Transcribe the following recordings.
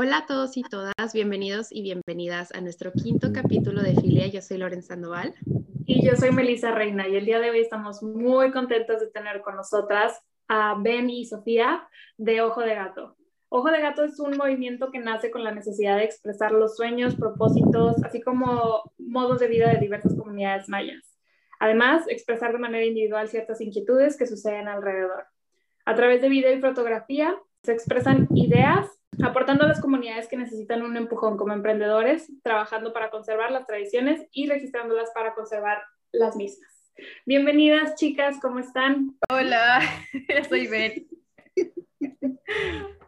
Hola a todos y todas, bienvenidos y bienvenidas a nuestro quinto capítulo de Filia. Yo soy Loren Sandoval. Y yo soy Melissa Reina y el día de hoy estamos muy contentos de tener con nosotras a Ben y Sofía de Ojo de Gato. Ojo de Gato es un movimiento que nace con la necesidad de expresar los sueños, propósitos, así como modos de vida de diversas comunidades mayas. Además, expresar de manera individual ciertas inquietudes que suceden alrededor. A través de video y fotografía se expresan ideas aportando a las comunidades que necesitan un empujón como emprendedores, trabajando para conservar las tradiciones y registrándolas para conservar las mismas. Bienvenidas, chicas, ¿cómo están? Hola, soy Ben.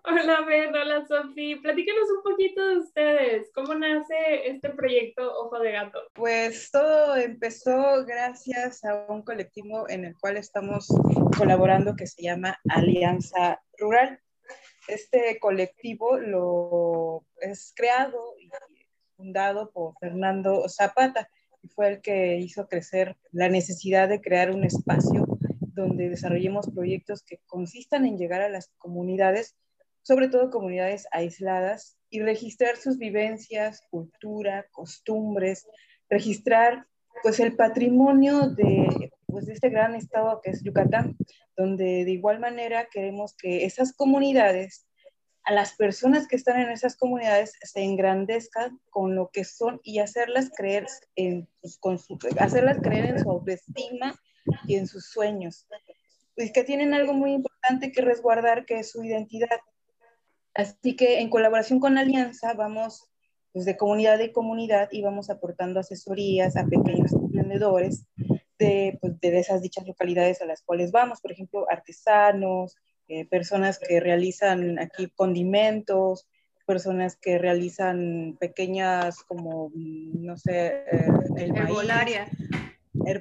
Hola, Ben, hola, Sofía. Platíquenos un poquito de ustedes. ¿Cómo nace este proyecto Ojo de Gato? Pues todo empezó gracias a un colectivo en el cual estamos colaborando que se llama Alianza Rural. Este colectivo lo es creado y fundado por Fernando Zapata y fue el que hizo crecer la necesidad de crear un espacio donde desarrollemos proyectos que consistan en llegar a las comunidades, sobre todo comunidades aisladas, y registrar sus vivencias, cultura, costumbres, registrar pues el patrimonio de, pues, de este gran estado que es Yucatán, donde de igual manera queremos que esas comunidades, a las personas que están en esas comunidades, se engrandezcan con lo que son y hacerlas creer en, pues, hacerlas creer en su autoestima y en sus sueños. Pues que tienen algo muy importante que resguardar, que es su identidad. Así que en colaboración con Alianza vamos pues, de comunidad y comunidad y vamos aportando asesorías a pequeños emprendedores de, pues, de esas dichas localidades a las cuales vamos, por ejemplo, artesanos, eh, personas que realizan aquí condimentos, personas que realizan pequeñas como, no sé, eh, el herbolaria.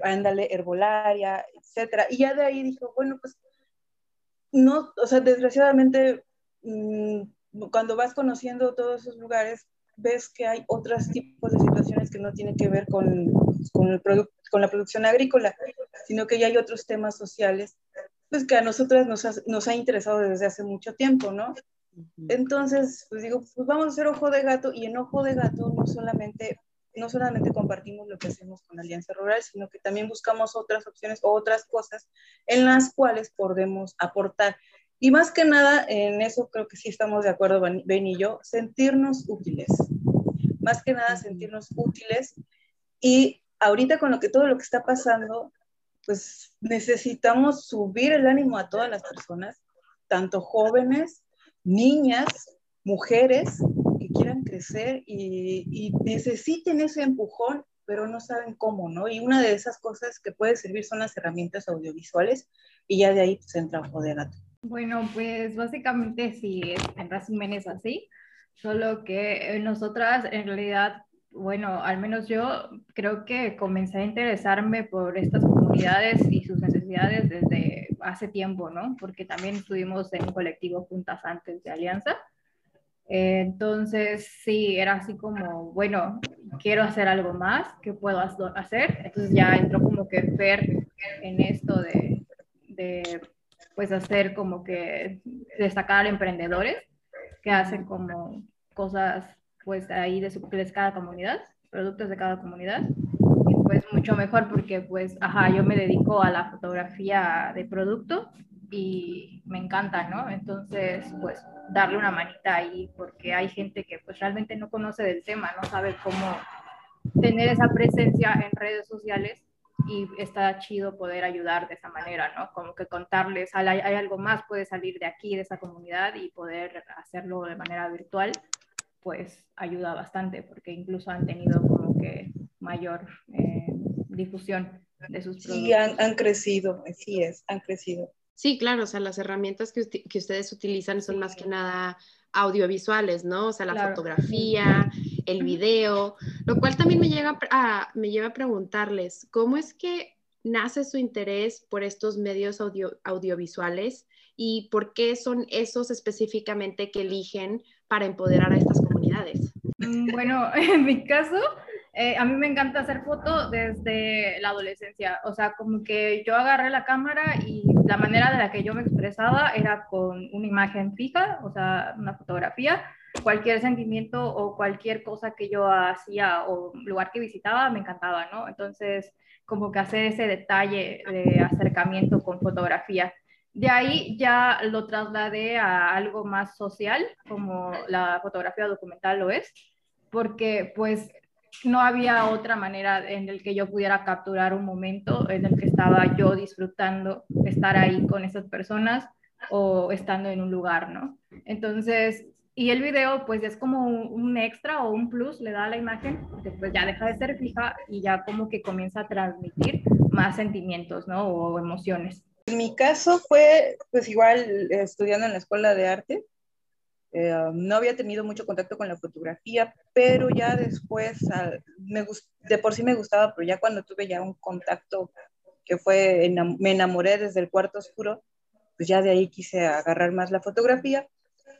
ándale, herbolaria, etcétera. Y ya de ahí dijo, bueno, pues, no, o sea, desgraciadamente, mm, cuando vas conociendo todos esos lugares, ves que hay otros tipos de situaciones que no tienen que ver con, con, el con la producción agrícola, sino que ya hay otros temas sociales, pues que a nosotras nos ha, nos ha interesado desde hace mucho tiempo, ¿no? Entonces, pues digo, pues vamos a hacer Ojo de Gato y en Ojo de Gato no solamente, no solamente compartimos lo que hacemos con Alianza Rural, sino que también buscamos otras opciones o otras cosas en las cuales podemos aportar. Y más que nada, en eso creo que sí estamos de acuerdo, Ben y yo, sentirnos útiles. Más que nada, sentirnos útiles. Y ahorita con lo que todo lo que está pasando, pues necesitamos subir el ánimo a todas las personas, tanto jóvenes, niñas, mujeres que quieran crecer y, y necesiten ese empujón, pero no saben cómo, ¿no? Y una de esas cosas que puede servir son las herramientas audiovisuales y ya de ahí pues, entra Ojo de Gato. Bueno, pues básicamente sí, en resumen es así, solo que nosotras en realidad, bueno, al menos yo creo que comencé a interesarme por estas comunidades y sus necesidades desde hace tiempo, ¿no? Porque también estuvimos en un colectivo juntas antes de Alianza. Entonces, sí, era así como, bueno, quiero hacer algo más, ¿qué puedo hacer? Entonces ya entró como que Fer en esto de, de pues hacer como que destacar emprendedores que hacen como cosas pues ahí de, su, de cada comunidad, productos de cada comunidad. Y pues mucho mejor porque pues, ajá, yo me dedico a la fotografía de producto y me encanta, ¿no? Entonces, pues darle una manita ahí porque hay gente que pues realmente no conoce del tema, no sabe cómo tener esa presencia en redes sociales y está chido poder ayudar de esa manera, ¿no? Como que contarles, hay, hay, algo más, puede salir de aquí, de esa comunidad y poder hacerlo de manera virtual, pues ayuda bastante porque incluso han tenido como que mayor eh, difusión de sus productos. Sí, han, han, crecido, así es, han crecido. Sí, claro, o sea, las herramientas que, que ustedes utilizan son más que nada audiovisuales, ¿no? O sea, la claro. fotografía, el video, lo cual también me, llega a, me lleva a preguntarles, ¿cómo es que nace su interés por estos medios audio, audiovisuales y por qué son esos específicamente que eligen para empoderar a estas comunidades? Mm, bueno, en mi caso, eh, a mí me encanta hacer fotos desde la adolescencia, o sea, como que yo agarré la cámara y la manera de la que yo me expresaba era con una imagen fija, o sea, una fotografía, cualquier sentimiento o cualquier cosa que yo hacía o lugar que visitaba me encantaba, ¿no? Entonces, como que hacer ese detalle de acercamiento con fotografía. De ahí ya lo trasladé a algo más social, como la fotografía documental lo es, porque pues no había otra manera en el que yo pudiera capturar un momento en el que estaba yo disfrutando estar ahí con esas personas o estando en un lugar, ¿no? Entonces, y el video pues es como un, extra o un plus, le da a la imagen, que pues ya deja de ser fija y ya como que comienza a transmitir más sentimientos, ¿no? O emociones. En mi caso fue pues igual estudiando en la escuela de arte, eh, no había tenido mucho contacto con la fotografía, pero ya después, me de por sí me gustaba, pero ya cuando tuve ya un contacto que fue, me enamoré desde el cuarto oscuro, pues ya de ahí quise agarrar más la fotografía,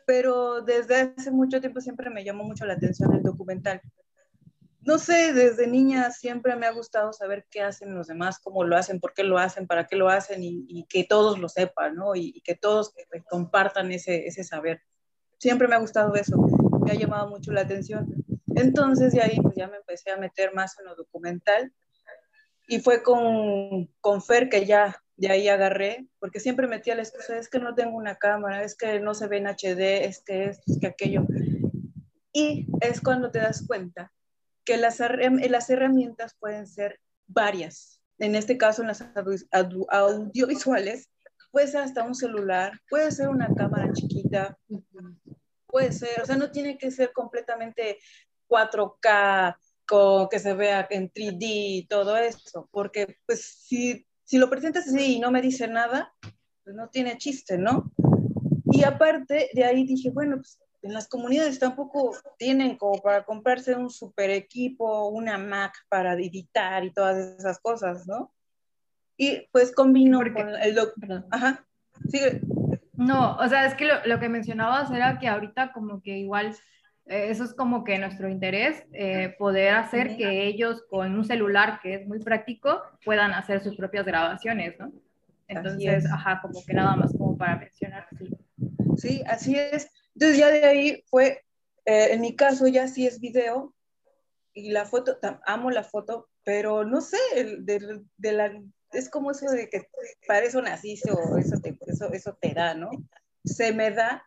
pero desde hace mucho tiempo siempre me llamó mucho la atención el documental. No sé, desde niña siempre me ha gustado saber qué hacen los demás, cómo lo hacen, por qué lo hacen, para qué lo hacen y, que todos lo sepan, ¿no? Y, que todos compartan ese, ese saber siempre me ha gustado eso, me ha llamado mucho la atención. Entonces de ahí pues ya me empecé a meter más en lo documental y fue con, con Fer que ya de ahí agarré, porque siempre metía la excusa, es que no tengo una cámara, es que no se ve en HD, es que esto, es que aquello. Y es cuando te das cuenta que las, las herramientas pueden ser varias. En este caso, en las audiovisuales, puede ser hasta un celular, puede ser una cámara chiquita, puede ser, o sea, no tiene que ser completamente 4K, con, que se vea en 3D y todo eso, porque pues si, si lo presentas así y no me dice nada, pues no tiene chiste, ¿no? Y aparte de ahí dije, bueno, pues en las comunidades tampoco tienen como para comprarse un super equipo, una Mac para editar y todas esas cosas, ¿no? Y pues combino con el doctor. Ajá, sigue. No, o sea, es que lo, que mencionabas era que ahorita como que igual eso es como que nuestro interés, eh, poder hacer que ellos con un celular que es muy práctico puedan hacer sus propias grabaciones, ¿no? Entonces, ajá, como que nada más como para mencionar. Sí, sí así es. Entonces ya de ahí fue, eh, en mi caso ya sí es video y la foto, amo la foto, pero no sé, de, de la es como eso de que para eso naciste o eso te, eso, eso te da, ¿no? Se me da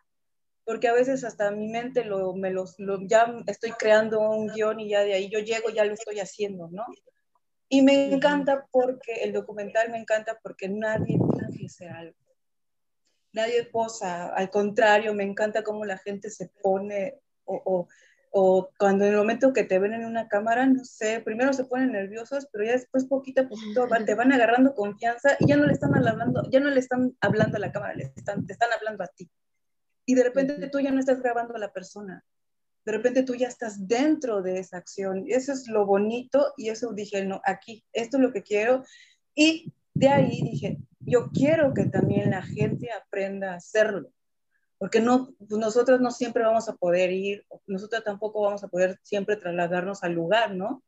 porque a veces hasta mi mente lo, me los, lo, ya estoy creando un guion y ya de ahí yo llego, ya lo estoy haciendo, ¿no? Y me encanta porque el documental me encanta porque nadie finge algo. Nadie posa, al contrario, me encanta cómo la gente se pone o, o o cuando en el momento que te ven en una cámara, no sé, primero se ponen nerviosos, pero ya después poquito a poquito te van agarrando confianza y ya no le están hablando, ya no le están hablando a la cámara, le están, te están hablando a ti. Y de repente tú ya no estás grabando a la persona, de repente tú ya estás dentro de esa acción. Eso es lo bonito y eso dije, no, aquí, esto es lo que quiero. Y de ahí dije, yo quiero que también la gente aprenda a hacerlo porque no, pues nosotros no siempre vamos a poder ir, nosotros tampoco vamos a poder siempre trasladarnos al lugar, ¿no?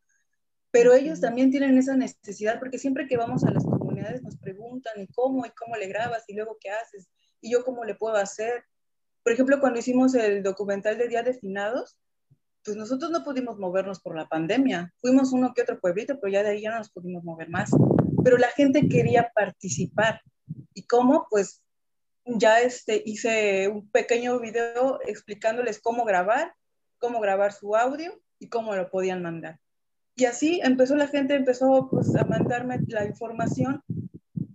Pero ellos también tienen esa necesidad, porque siempre que vamos a las comunidades nos preguntan, ¿y cómo? ¿Y cómo le grabas? ¿Y luego qué haces? ¿Y yo cómo le puedo hacer? Por ejemplo, cuando hicimos el documental de Día de Finados, pues nosotros no pudimos movernos por la pandemia. Fuimos uno que otro pueblito, pero ya de ahí ya no nos pudimos mover más. Pero la gente quería participar. ¿Y cómo? Pues ya este, hice un pequeño video explicándoles cómo grabar, cómo grabar su audio y cómo lo podían mandar. Y así empezó la gente, empezó pues, a mandarme la información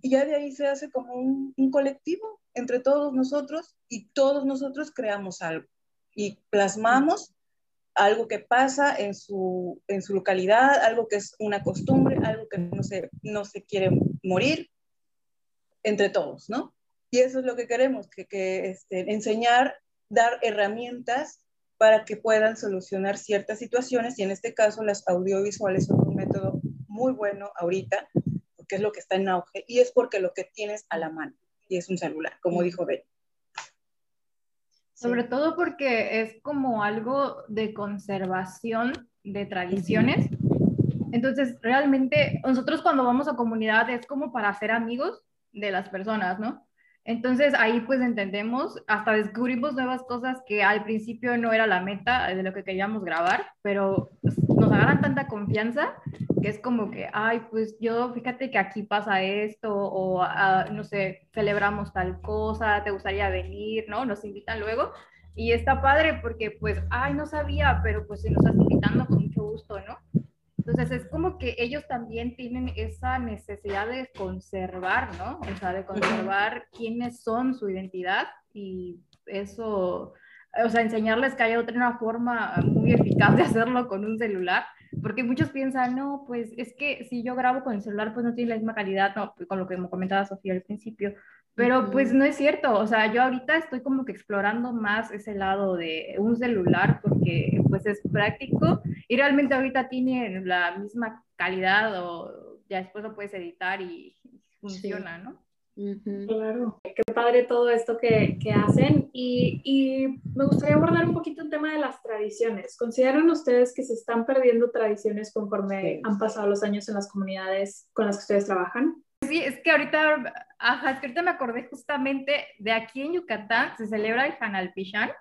y ya de ahí se hace como un, colectivo entre todos nosotros y todos nosotros creamos algo y plasmamos algo que pasa en su, en su localidad, algo que es una costumbre, algo que no se, no se quiere morir, entre todos, ¿no? Y eso es lo que queremos, que, que este, enseñar, dar herramientas para que puedan solucionar ciertas situaciones y en este caso las audiovisuales son un método muy bueno ahorita, porque es lo que está en auge y es porque lo que tienes a la mano y es un celular, como dijo Ben. Sobre todo porque es como algo de conservación de tradiciones. Entonces, realmente nosotros cuando vamos a comunidad es como para hacer amigos de las personas, ¿no? Entonces ahí pues entendemos, hasta descubrimos nuevas cosas que al principio no era la meta de lo que queríamos grabar, pero nos agarran tanta confianza que es como que, ay, pues yo fíjate que aquí pasa esto o ah, no sé, celebramos tal cosa, te gustaría venir, ¿no? Nos invitan luego y está padre porque pues, ay, no sabía, pero pues si nos estás invitando con mucho gusto, ¿no? Entonces es como que ellos también tienen esa necesidad de conservar, ¿no? O sea, de conservar quiénes son, su identidad y eso, o sea, enseñarles que hay otra forma muy eficaz de hacerlo con un celular, porque muchos piensan, no, pues es que si yo grabo con el celular, pues no tiene la misma calidad, no, con lo que me comentaba Sofía al principio, pero pues no es cierto, o sea, yo ahorita estoy como que explorando más ese lado de un celular porque pues es práctico y realmente ahorita tiene la misma calidad o ya después lo puedes editar y funciona, ¿no? Claro, qué padre todo esto que, que hacen y, y, me gustaría abordar un poquito el tema de las tradiciones. ¿Consideran ustedes que se están perdiendo tradiciones conforme han pasado los años en las comunidades con las que ustedes trabajan? Sí, es que ahorita, ajá, es que ahorita me acordé justamente de aquí en Yucatán se celebra el Hanal Pichán,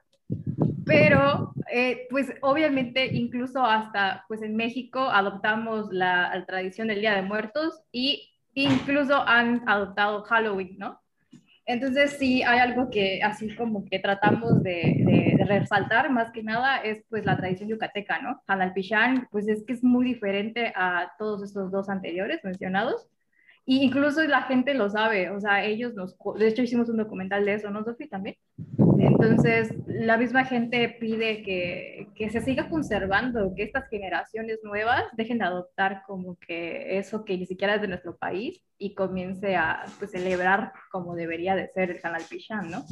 pero eh, pues obviamente incluso hasta pues en México adoptamos la, la, tradición del Día de Muertos y incluso han adoptado Halloween, ¿no? Entonces sí hay algo que así como que tratamos de, de, resaltar más que nada es pues la tradición yucateca, ¿no? Hanal Pichán pues es que es muy diferente a todos estos dos anteriores mencionados y incluso la gente lo sabe, o sea, ellos nos, de hecho hicimos un documental de eso, ¿no, Sofi? También. Entonces, la misma gente pide que, que, se siga conservando, que estas generaciones nuevas dejen de adoptar como que eso que ni siquiera es de nuestro país y comience a pues, celebrar como debería de ser el Canal Pichán, ¿no?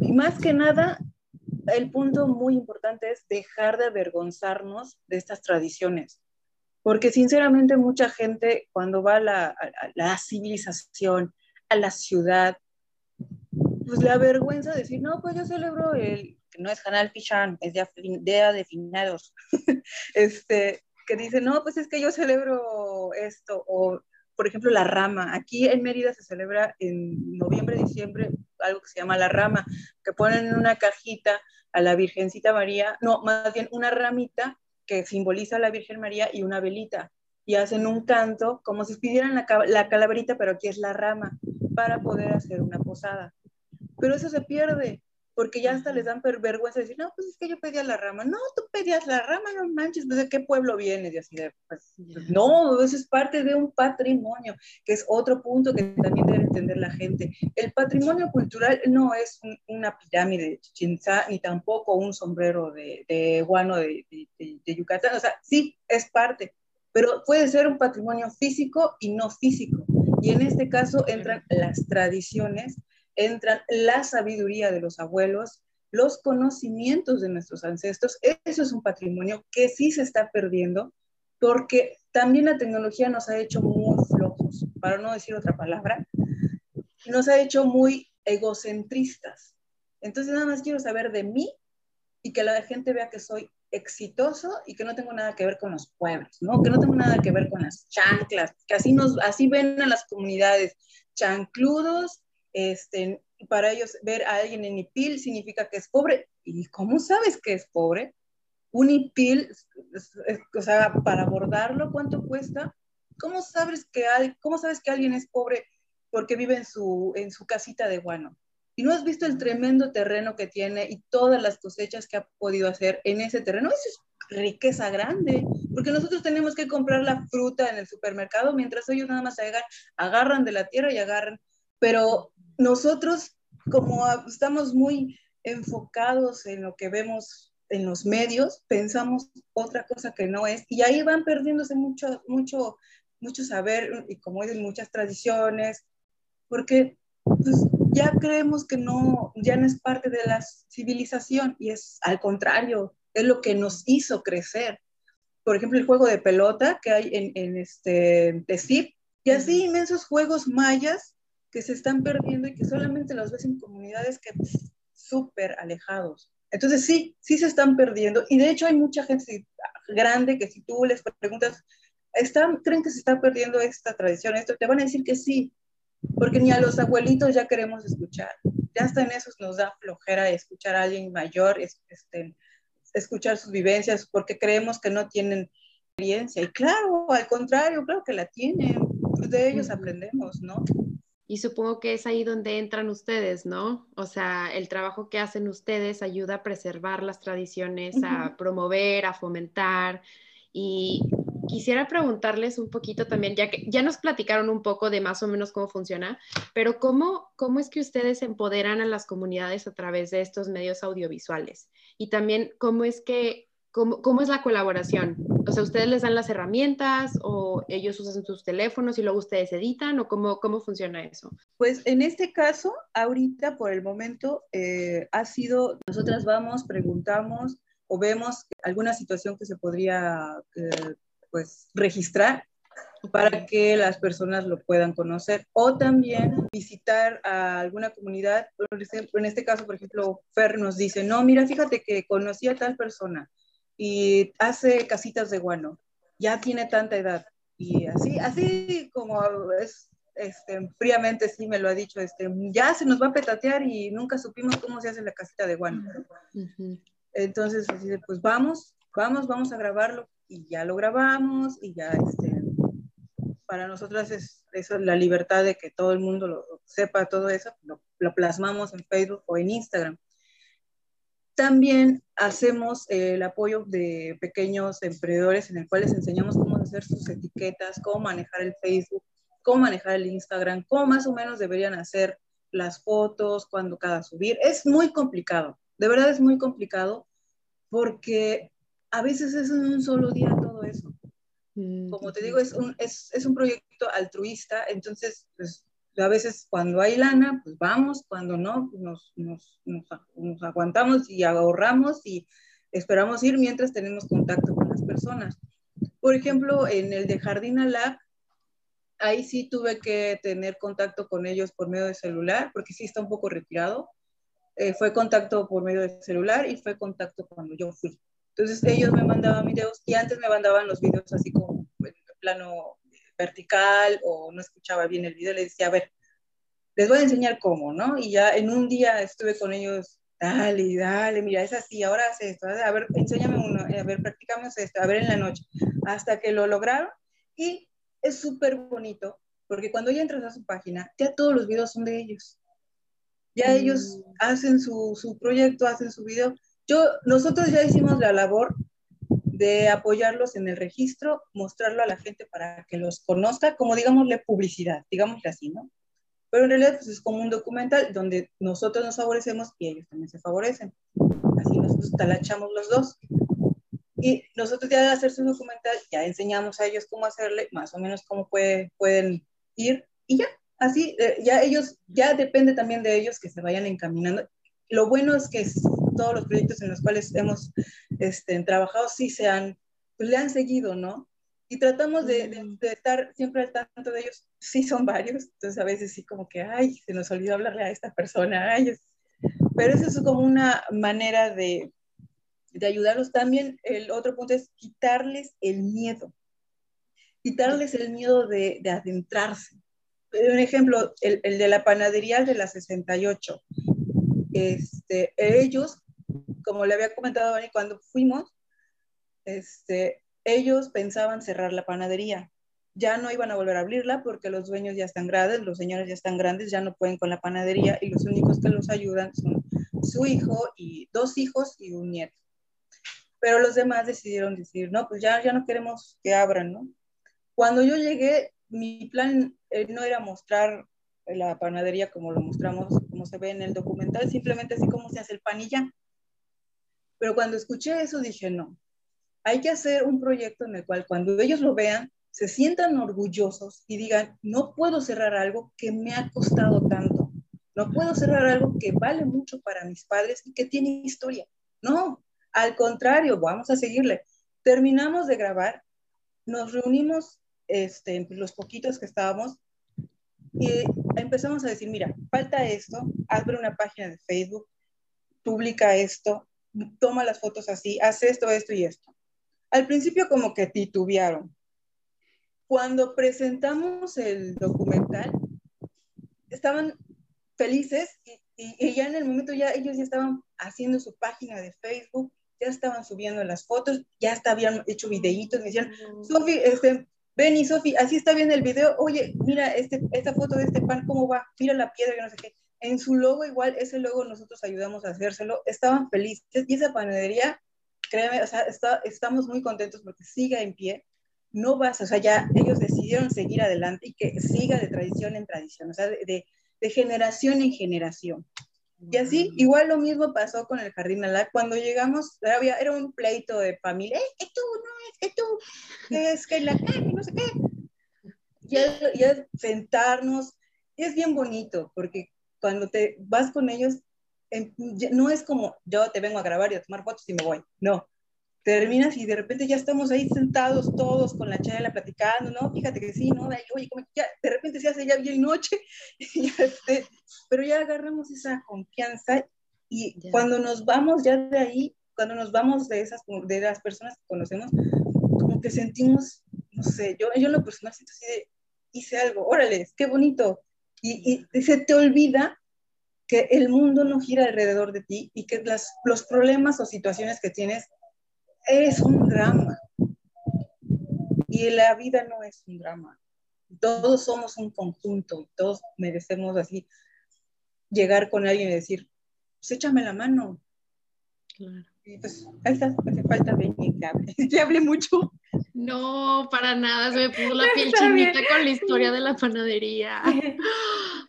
Y más que nada, el punto muy importante es dejar de avergonzarnos de estas tradiciones porque sinceramente mucha gente cuando va a la, civilización, a la ciudad, pues le avergüenza decir, no, pues yo celebro el, que no es Hanal Pichán, es Día de Finados, este, que dice, no, pues es que yo celebro esto, o por ejemplo la rama, aquí en Mérida se celebra en noviembre, diciembre, algo que se llama la rama, que ponen en una cajita a la Virgencita María, no, más bien una ramita que simboliza a la Virgen María y una velita. Y hacen un canto como si pidieran la, la calaverita, pero aquí es la rama, para poder hacer una posada. Pero eso se pierde, porque ya hasta les dan vergüenza decir, no, pues es que yo pedía la rama. No, tú pedías la rama, no manches, pues, ¿de qué pueblo vienes? Y así de, pues, no, eso es parte de un patrimonio, que es otro punto que también debe entender la gente. El patrimonio cultural no es una pirámide de Chinza, ni tampoco un sombrero de, de guano de, de, de Yucatán. O sea, sí, es parte, pero puede ser un patrimonio físico y no físico. Y en este caso entran las tradiciones entran la sabiduría de los abuelos, los conocimientos de nuestros ancestros. Eso es un patrimonio que sí se está perdiendo porque también la tecnología nos ha hecho muy flojos, para no decir otra palabra, nos ha hecho muy egocentristas. Entonces nada más quiero saber de mí y que la gente vea que soy exitoso y que no tengo nada que ver con los pueblos, ¿no? Que no tengo nada que ver con las chanclas, que así nos así ven a las comunidades chancludos este, para ellos ver a alguien en IPIL significa que es pobre. ¿Y cómo sabes que es pobre? Un IPIL, o sea, para abordarlo, ¿cuánto cuesta? ¿Cómo sabes que, hay, cómo sabes que alguien es pobre porque vive en su, en su casita de guano? Y no has visto el tremendo terreno que tiene y todas las cosechas que ha podido hacer en ese terreno. Eso es riqueza grande, porque nosotros tenemos que comprar la fruta en el supermercado mientras ellos nada más agarran de la tierra y agarran. Pero nosotros, como estamos muy enfocados en lo que vemos en los medios, pensamos otra cosa que no es, y ahí van perdiéndose mucho, mucho, mucho saber y como dicen, muchas tradiciones, porque pues, ya creemos que no, ya no es parte de la civilización y es al contrario, es lo que nos hizo crecer. Por ejemplo, el juego de pelota que hay en, en este, de y así inmensos juegos mayas que se están perdiendo y que solamente los ves en comunidades que súper alejados. Entonces sí, sí se están perdiendo y de hecho hay mucha gente grande que si tú les preguntas, ¿están, ¿creen que se está perdiendo esta tradición? Esto te van a decir que sí, porque ni a los abuelitos ya queremos escuchar. Ya hasta en esos nos da flojera escuchar a alguien mayor, este, escuchar sus vivencias, porque creemos que no tienen experiencia. Y claro, al contrario, claro que la tienen. Pues de ellos aprendemos, ¿no? Y supongo que es ahí donde entran ustedes, ¿no? O sea, el trabajo que hacen ustedes ayuda a preservar las tradiciones, a promover, a fomentar. Y quisiera preguntarles un poquito también, ya que ya nos platicaron un poco de más o menos cómo funciona, pero ¿cómo, cómo es que ustedes empoderan a las comunidades a través de estos medios audiovisuales? Y también, ¿cómo es que ¿Cómo, es la colaboración? O sea, ¿ustedes les dan las herramientas o ellos usan sus teléfonos y luego ustedes editan o cómo, cómo funciona eso? Pues en este caso, ahorita por el momento eh, ha sido, nosotras vamos, preguntamos o vemos alguna situación que se podría eh, pues registrar para que las personas lo puedan conocer o también visitar a alguna comunidad. En este caso, por ejemplo, Fer nos dice, no, mira, fíjate que conocí a tal persona y hace casitas de guano, ya tiene tanta edad. Y así, así como es, este, fríamente sí me lo ha dicho, este, ya se nos va a petatear y nunca supimos cómo se hace la casita de guano. Entonces, así pues vamos, vamos, vamos a grabarlo y ya lo grabamos y ya, este, para nosotras es eso, la libertad de que todo el mundo lo sepa, todo eso, lo plasmamos en Facebook o en Instagram. También hacemos el apoyo de pequeños emprendedores en el cual les enseñamos cómo hacer sus etiquetas, cómo manejar el Facebook, cómo manejar el Instagram, cómo más o menos deberían hacer las fotos, cuando cada subir. Es muy complicado, de verdad es muy complicado porque a veces es en un solo día todo eso. Mm, Como te digo, es un, es, es un proyecto altruista, entonces pues, a veces cuando hay lana, pues vamos, cuando no, pues nos, nos, nos, aguantamos y ahorramos y esperamos ir mientras tenemos contacto con las personas. Por ejemplo, en el de Jardina Lab, ahí sí tuve que tener contacto con ellos por medio de celular, porque sí está un poco retirado. Eh, fue contacto por medio de celular y fue contacto cuando yo fui. Entonces ellos me mandaban videos y antes me mandaban los videos así como en plano vertical o no escuchaba bien el video, le decía, a ver, les voy a enseñar cómo, ¿no? Y ya en un día estuve con ellos, dale, dale, mira, es así, ahora hace esto, a ver, enséñame uno, a ver, practicamos esto, a ver en la noche, hasta que lo lograron y es súper bonito, porque cuando ya entras a su página, ya todos los videos son de ellos. Ya mm. ellos hacen su, su proyecto, hacen su video. Yo, nosotros ya hicimos la labor de apoyarlos en el registro, mostrarlo a la gente para que los conozca, como digámosle publicidad, digámosle así, ¿no? Pero en realidad pues, es como un documental donde nosotros nos favorecemos y ellos también se favorecen. Así nosotros talachamos los dos. Y nosotros ya de hacer su documental, ya enseñamos a ellos cómo hacerle, más o menos cómo puede, pueden ir y ya, así, eh, ya ellos, ya depende también de ellos que se vayan encaminando. Lo bueno es que todos los proyectos en los cuales hemos este, trabajado sí se han, pues le han seguido, ¿no? Y tratamos de, de, estar siempre al tanto de ellos. Sí, son varios, entonces a veces sí como que, ay, se nos olvidó hablarle a esta persona, ay, pero eso es como una manera de, de ayudarlos. También el otro punto es quitarles el miedo, quitarles el miedo de, de adentrarse. Un ejemplo, el, el, de la panadería de la 68. Este, ellos como le había comentado a cuando fuimos, este, ellos pensaban cerrar la panadería. Ya no iban a volver a abrirla porque los dueños ya están grandes, los señores ya están grandes, ya no pueden con la panadería y los únicos que los ayudan son su hijo y dos hijos y un nieto. Pero los demás decidieron decir, no, pues ya, ya no queremos que abran, ¿no? Cuando yo llegué, mi plan eh, no era mostrar la panadería como lo mostramos, como se ve en el documental, simplemente así como se hace el pan y ya. Pero cuando escuché eso dije, no, hay que hacer un proyecto en el cual cuando ellos lo vean, se sientan orgullosos y digan, no puedo cerrar algo que me ha costado tanto, no puedo cerrar algo que vale mucho para mis padres y que tiene historia. No, al contrario, vamos a seguirle. Terminamos de grabar, nos reunimos este, los poquitos que estábamos y empezamos a decir, mira, falta esto, abre una página de Facebook, publica esto, toma las fotos así, hace esto, esto y esto. Al principio como que titubearon. Cuando presentamos el documental, estaban felices y, y, ya en el momento ya ellos ya estaban haciendo su página de Facebook, ya estaban subiendo las fotos, ya hasta habían hecho videitos, me decían, Sofi, este, ven y Sofi, así está bien el video, oye, mira este, esta foto de este pan, ¿cómo va? Mira la piedra, y no sé qué. En su logo igual, ese logo nosotros ayudamos a hacérselo, estaban felices y esa panadería, créeme, o sea, está, estamos muy contentos porque siga en pie, no vas, o sea, ya ellos decidieron seguir adelante y que siga de tradición en tradición, o sea, de, de generación en generación. Y así, igual lo mismo pasó con el Jardín Alá. Cuando llegamos, había, era un pleito de familia. ¡Eh, es tú, no es, es tú! Es que la calle, no sé qué. Ya, ya sentarnos, es bien bonito, porque cuando te vas con ellos, no es como yo te vengo a grabar y a tomar fotos y me voy. No, terminas y de repente ya estamos ahí sentados todos con la chela platicando, ¿no? Fíjate que sí, ¿no? oye, ya, de repente se hace ya bien noche, y este, pero ya agarramos esa confianza y cuando nos vamos ya de ahí, cuando nos vamos de esas, de las personas que conocemos, como que sentimos, no sé, yo, yo en lo personal siento así de, hice algo, órale, qué bonito, y, y se te olvida que el mundo no gira alrededor de ti y que las, los problemas o situaciones que tienes es un drama. Y la vida no es un drama. Todos somos un conjunto y todos merecemos así llegar con alguien y decir, pues échame la mano. Claro. Y pues ahí está, hace falta de que hable. que hable mucho. No, para nada, se me puso la piel chinita con la historia de la panadería.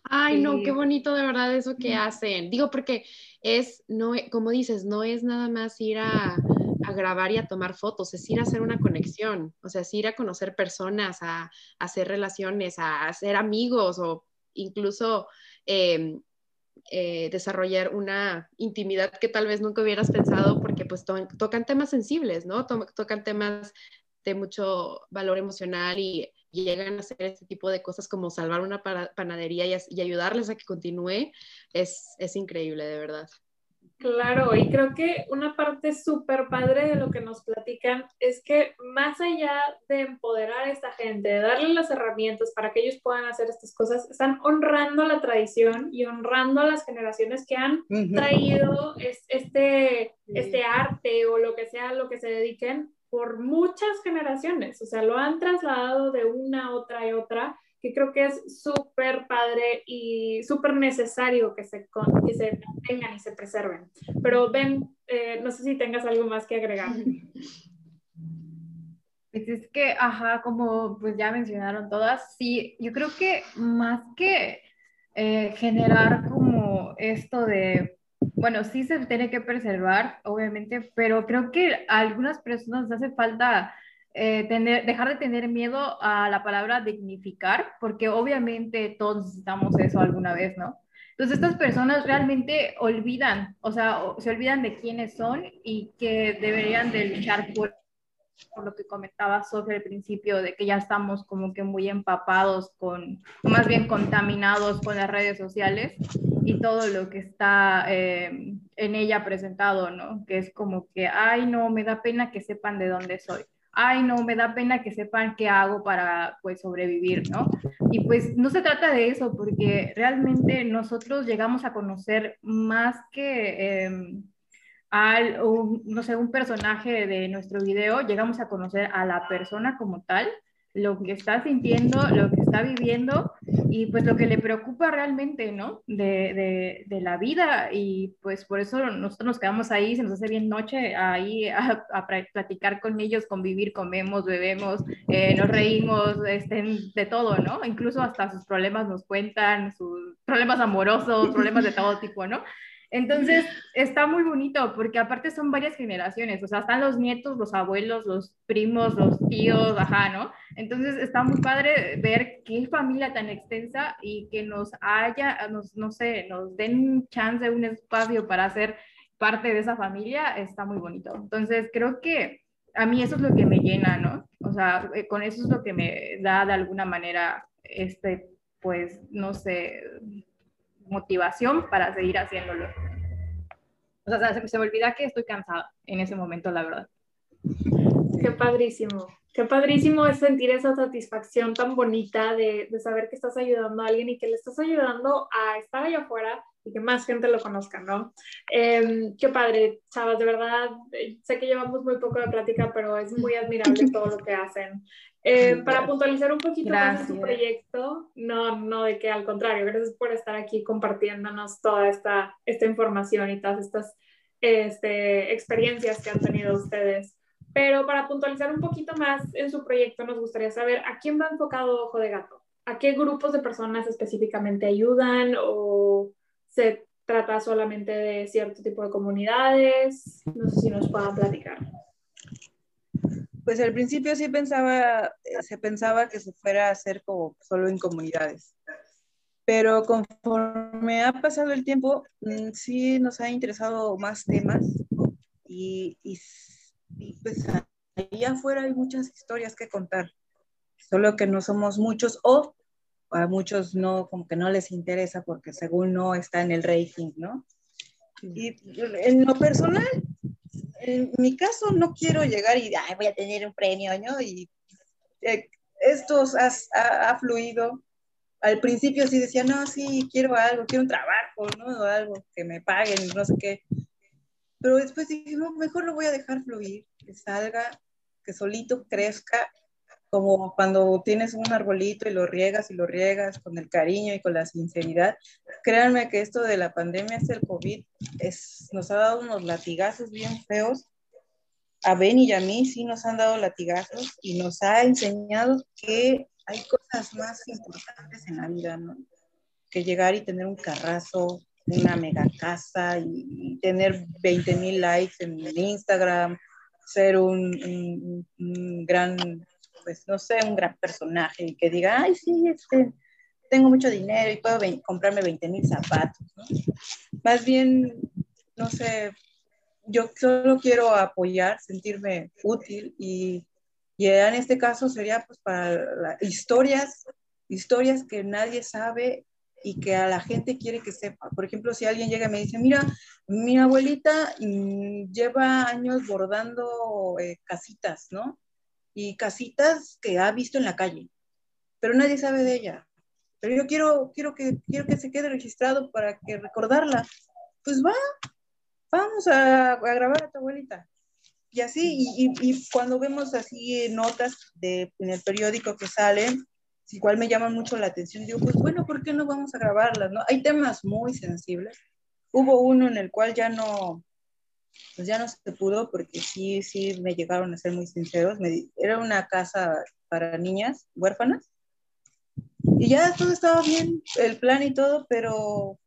Ay, no, qué bonito de verdad eso que hacen. Digo, porque es, no, como dices, no es nada más ir a, a grabar y a tomar fotos, es ir a hacer una conexión, o sea, es ir a conocer personas, a, hacer relaciones, a hacer amigos o incluso em, eh, desarrollar una intimidad que tal vez nunca hubieras pensado porque pues tocan temas sensibles, ¿no? tocan temas de mucho valor emocional y llegan a hacer este tipo de cosas como salvar una panadería y, y ayudarles a que continúe, es, es increíble, de verdad. Claro, y creo que una parte súper padre de lo que nos platican es que más allá de empoderar a esta gente, de darle las herramientas para que ellos puedan hacer estas cosas, están honrando la tradición y honrando a las generaciones que han traído este, este arte o lo que sea lo que se dediquen por muchas generaciones. O sea, lo han trasladado de una, otra y otra que creo que es súper padre y súper necesario que se, que se mantengan y se preserven. Pero Ben, eh, no sé si tengas algo más que agregar. Pues es que, ajá, como pues ya mencionaron todas, sí, yo creo que más que eh, generar como esto de, bueno, sí se tiene que preservar, obviamente, pero creo que a algunas personas hace falta eh, tener, dejar de tener miedo a la palabra dignificar, porque obviamente todos necesitamos eso alguna vez, ¿no? Entonces estas personas realmente olvidan, o sea, se olvidan de quiénes son y que deberían de luchar por, por lo que comentaba Sofía al principio, de que ya estamos como que muy empapados con, más bien contaminados con las redes sociales y todo lo que está eh, en ella presentado, ¿no? Que es como que, ay, no, me da pena que sepan de dónde soy ay, no, me da pena que sepan qué hago para, pues, sobrevivir, ¿no? Y pues no se trata de eso, porque realmente nosotros llegamos a conocer más que al, no sé, un personaje de nuestro video, llegamos a conocer a la persona como tal lo que está sintiendo, lo que está viviendo y pues lo que le preocupa realmente, ¿no? De, de, la vida y pues por eso nosotros nos quedamos ahí, se nos hace bien noche ahí a, platicar con ellos, convivir, comemos, bebemos, eh, nos reímos, estén de todo, ¿no? Incluso hasta sus problemas nos cuentan, sus problemas amorosos, problemas de todo tipo, ¿no? Entonces, está muy bonito porque aparte son varias generaciones, o sea, están los nietos, los abuelos, los primos, los tíos, ajá, ¿no? Entonces, está muy padre ver qué familia tan extensa y que nos haya, nos, no sé, nos den chance, un espacio para ser parte de esa familia, está muy bonito. Entonces, creo que a mí eso es lo que me llena, ¿no? O sea, eh, con eso es lo que me da de alguna manera, este, pues, no sé, motivación para seguir haciéndolo. O sea, se, me olvida que estoy cansada en ese momento, la verdad. Qué padrísimo. Qué padrísimo es sentir esa satisfacción tan bonita de, de, saber que estás ayudando a alguien y que le estás ayudando a estar allá afuera y que más gente lo conozca, ¿no? Eh, qué padre, chavas, de verdad, eh, sé que llevamos muy poco de plática, pero es muy admirable todo lo que hacen. Eh, para puntualizar un poquito más su proyecto, no, no de que al contrario, gracias por estar aquí compartiéndonos toda esta, esta información y todas estas este, experiencias que han tenido ustedes. Pero para puntualizar un poquito más en su proyecto, nos gustaría saber a quién va enfocado Ojo de Gato. ¿A qué grupos de personas específicamente ayudan o se trata solamente de cierto tipo de comunidades? No sé si nos puedan platicar. Pues al principio sí pensaba, se pensaba que se fuera a hacer como solo en comunidades. Pero conforme ha pasado el tiempo, mm, sí nos ha interesado más temas y, y y pues ahí afuera hay muchas historias que contar, solo que no somos muchos o a muchos no, como que no les interesa porque según no está en el rating, ¿no? Y en lo personal, en mi caso no quiero llegar y Ay, voy a tener un premio, ¿no? Y eh, esto ha, ha, fluido. Al principio sí decía, no, sí, quiero algo, quiero un trabajo, ¿no? Algo que me paguen, no sé qué. Pero después dije, no, mejor lo voy a dejar fluir, que salga, que solito crezca, como cuando tienes un arbolito y lo riegas y lo riegas con el cariño y con la sinceridad. Créanme que esto de la pandemia, es el COVID, es, nos ha dado unos latigazos bien feos. A Ben y a mí sí nos han dado latigazos y nos ha enseñado que hay cosas más importantes en la vida, ¿no? Que llegar y tener un carrazo, una mega casa y, tener 20 mil likes en Instagram, ser un, gran, pues no sé, un gran personaje y que diga, ay, sí, este, tengo mucho dinero y puedo comprarme 20 mil zapatos. ¿no? Más bien, no sé, yo solo quiero apoyar, sentirme útil y, y en este caso sería pues para historias, historias que nadie sabe y que a la gente quiere que sepa. Por ejemplo, si alguien llega y me dice, mira, mi abuelita mm, lleva años bordando eh, casitas, ¿no? Y casitas que ha visto en la calle, pero nadie sabe de ella. Pero yo quiero, quiero, que, quiero que se quede registrado para que recordarla. Pues va, vamos a, grabar a tu abuelita. Y así, y, y, cuando vemos así notas de, en el periódico que salen, igual me llaman mucho la atención. Digo, pues bueno, ¿por qué no vamos a grabarlas? ¿no? Hay temas muy sensibles. Hubo uno en el cual ya no, pues ya no se pudo porque sí, sí me llegaron a ser muy sinceros. Me, era una casa para niñas huérfanas y ya todo estaba bien, el plan y todo, pero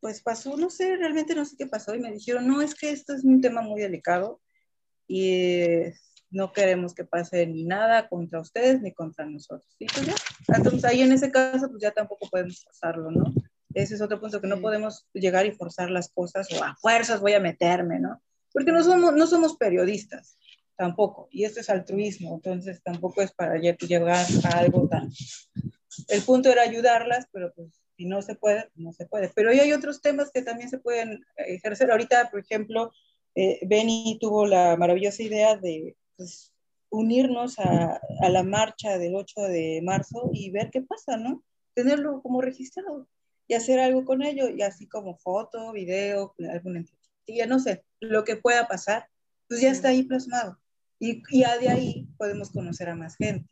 pues pasó, no sé, realmente no sé qué pasó y me dijeron, no, es que esto es un tema muy delicado y no queremos que pase ni nada contra ustedes ni contra nosotros. Y pues ya, entonces ahí en ese caso pues ya tampoco podemos pasarlo, ¿no? Ese es otro punto que no podemos llegar y forzar las cosas o a fuerzas voy a meterme, ¿no? Porque no somos, no somos periodistas tampoco, y esto es altruismo, entonces tampoco es para llegar a algo tan... El punto era ayudarlas, pero pues si no se puede, no se puede. Pero hay otros temas que también se pueden ejercer. Ahorita, por ejemplo, eh, Benny tuvo la maravillosa idea de pues, unirnos a, a, la marcha del 8 de marzo y ver qué pasa, ¿no? Tenerlo como registrado y hacer algo con ello, y así como foto, video, alguna entrevista, no sé, lo que pueda pasar, pues ya está ahí plasmado. Y, y ya de ahí podemos conocer a más gente.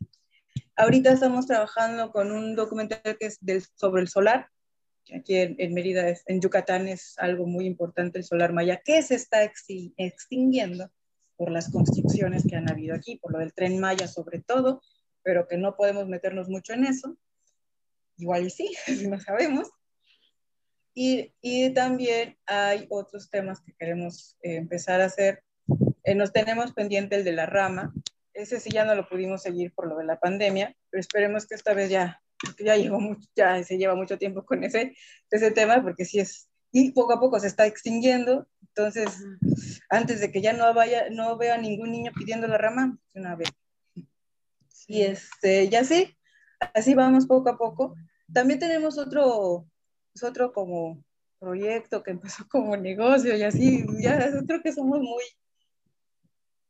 Ahorita estamos trabajando con un documental que es del, sobre el solar, aquí en, en, Mérida, en Yucatán es algo muy importante el solar maya, que se está extinguiendo por las construcciones que han habido aquí, por lo del tren Maya sobre todo, pero que no podemos meternos mucho en eso. Igual y sí, no sabemos. Y, y, también hay otros temas que queremos eh, empezar a hacer. Eh, nos tenemos pendiente el de la rama. Ese sí ya no lo pudimos seguir por lo de la pandemia, pero esperemos que esta vez ya, ya, llevo mucho, ya se lleva mucho tiempo con ese, ese tema, porque sí es, y poco a poco se está extinguiendo entonces, antes de que ya no vaya, no vea ningún niño pidiendo la rama, una vez. Y este, ya sí, así vamos poco a poco. También tenemos otro, otro como proyecto que empezó como negocio y así, ya creo que somos muy,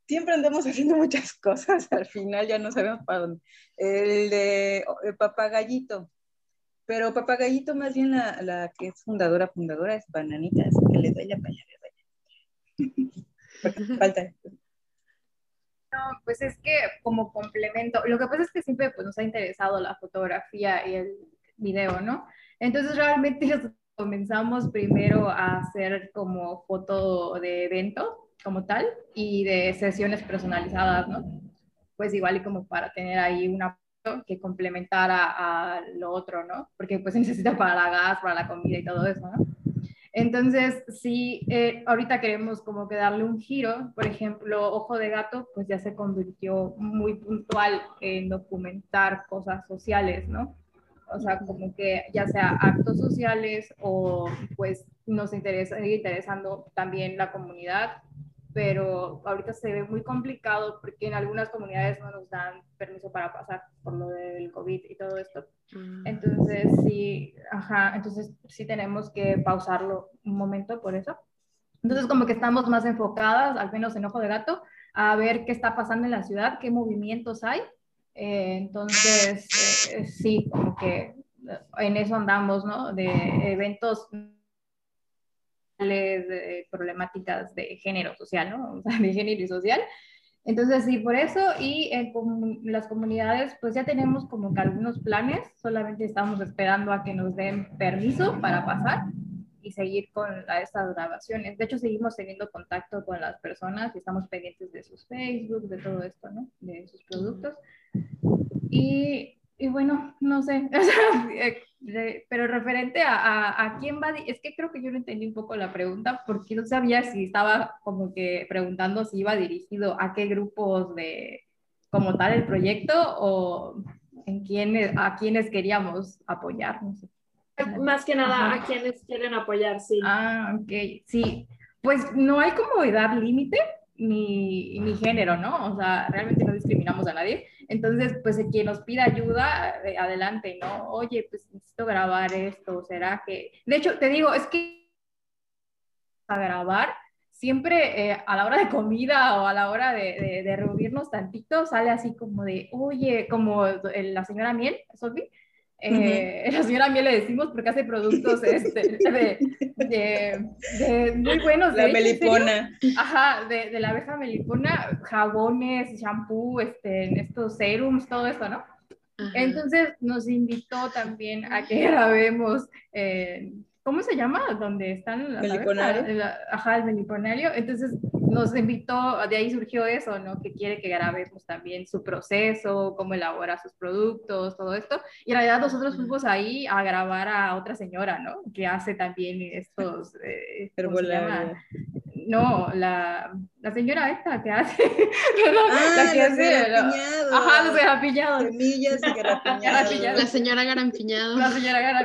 siempre andamos haciendo muchas cosas, al final ya no sabemos para dónde. El de Papagallito, pero Papagallito más bien la, la, que es fundadora, fundadora es Bananita, así que le doy la paña, Falta. No, pues es que como complemento, lo que pasa es que siempre pues, nos ha interesado la fotografía y el video, ¿no? Entonces realmente comenzamos primero a hacer como foto de evento como tal y de sesiones personalizadas, ¿no? Pues igual y como para tener ahí una foto que complementara a lo otro, ¿no? Porque pues se necesita para la gas, para la comida y todo eso, ¿no? Entonces, sí, eh, ahorita queremos como que darle un giro, por ejemplo, Ojo de Gato, pues ya se convirtió muy puntual en documentar cosas sociales, ¿no? O sea, como que ya sea actos sociales o pues nos interesa, interesando también la comunidad, pero ahorita se ve muy complicado porque en algunas comunidades no nos dan permiso para pasar por lo del COVID y todo esto. Mm. Entonces, sí, ajá, entonces sí tenemos que pausarlo un momento por eso. Entonces, como que estamos más enfocadas, al menos en Ojo de Gato, a ver qué está pasando en la ciudad, qué movimientos hay. Eh, entonces, eh, sí, como que en eso andamos, ¿no? De eventos de problemáticas de género social, ¿no? O sea, de género y social. Entonces, sí, por eso y en las comunidades, pues ya tenemos como que algunos planes, solamente estamos esperando a que nos den permiso para pasar y seguir con estas grabaciones. De hecho, seguimos teniendo contacto con las personas y estamos pendientes de sus Facebook, de todo esto, ¿no? De sus productos. Y y bueno, no sé, eh, pero referente a, a, quién va, es que creo que yo no entendí un poco la pregunta porque no sabía si estaba como que preguntando si iba dirigido a qué grupos de, como tal, el proyecto o en quiénes, a quiénes queríamos apoyar, no sé. Más que nada a quienes quieren apoyar, sí. Ah, ok, sí. Pues no hay como edad límite ni, ni género, ¿no? O sea, realmente no discriminamos a nadie entonces, pues quien nos pida ayuda, eh, adelante, ¿no? Oye, pues necesito grabar esto, ¿será que...? De hecho, te digo, es que a grabar, siempre eh, a la hora de comida o a la hora de, de, reunirnos tantito, sale así como de, oye, como la señora Miel, Sophie, eh, La señora Miel le decimos porque hace productos este, de, muy buenos. La melipona. Ajá, de, la abeja melipona, jabones, shampoo, este, estos serums, todo esto, ¿no? Entonces nos invitó también a que grabemos eh, ¿cómo se llama? Donde están las Meliponario. Ajá, el meliponario. Entonces nos invitó, de ahí surgió eso, ¿no? Que quiere que grabemos también su proceso, cómo elabora sus productos, todo esto. Y en realidad nosotros fuimos ahí a grabar a otra señora, ¿no? Que hace también estos... Eh, no, la, la señora esta que hace. ah, la que hace. Ajá, los garapiñados. Semillas y garapiñados. La señora Garampiñado. La señora.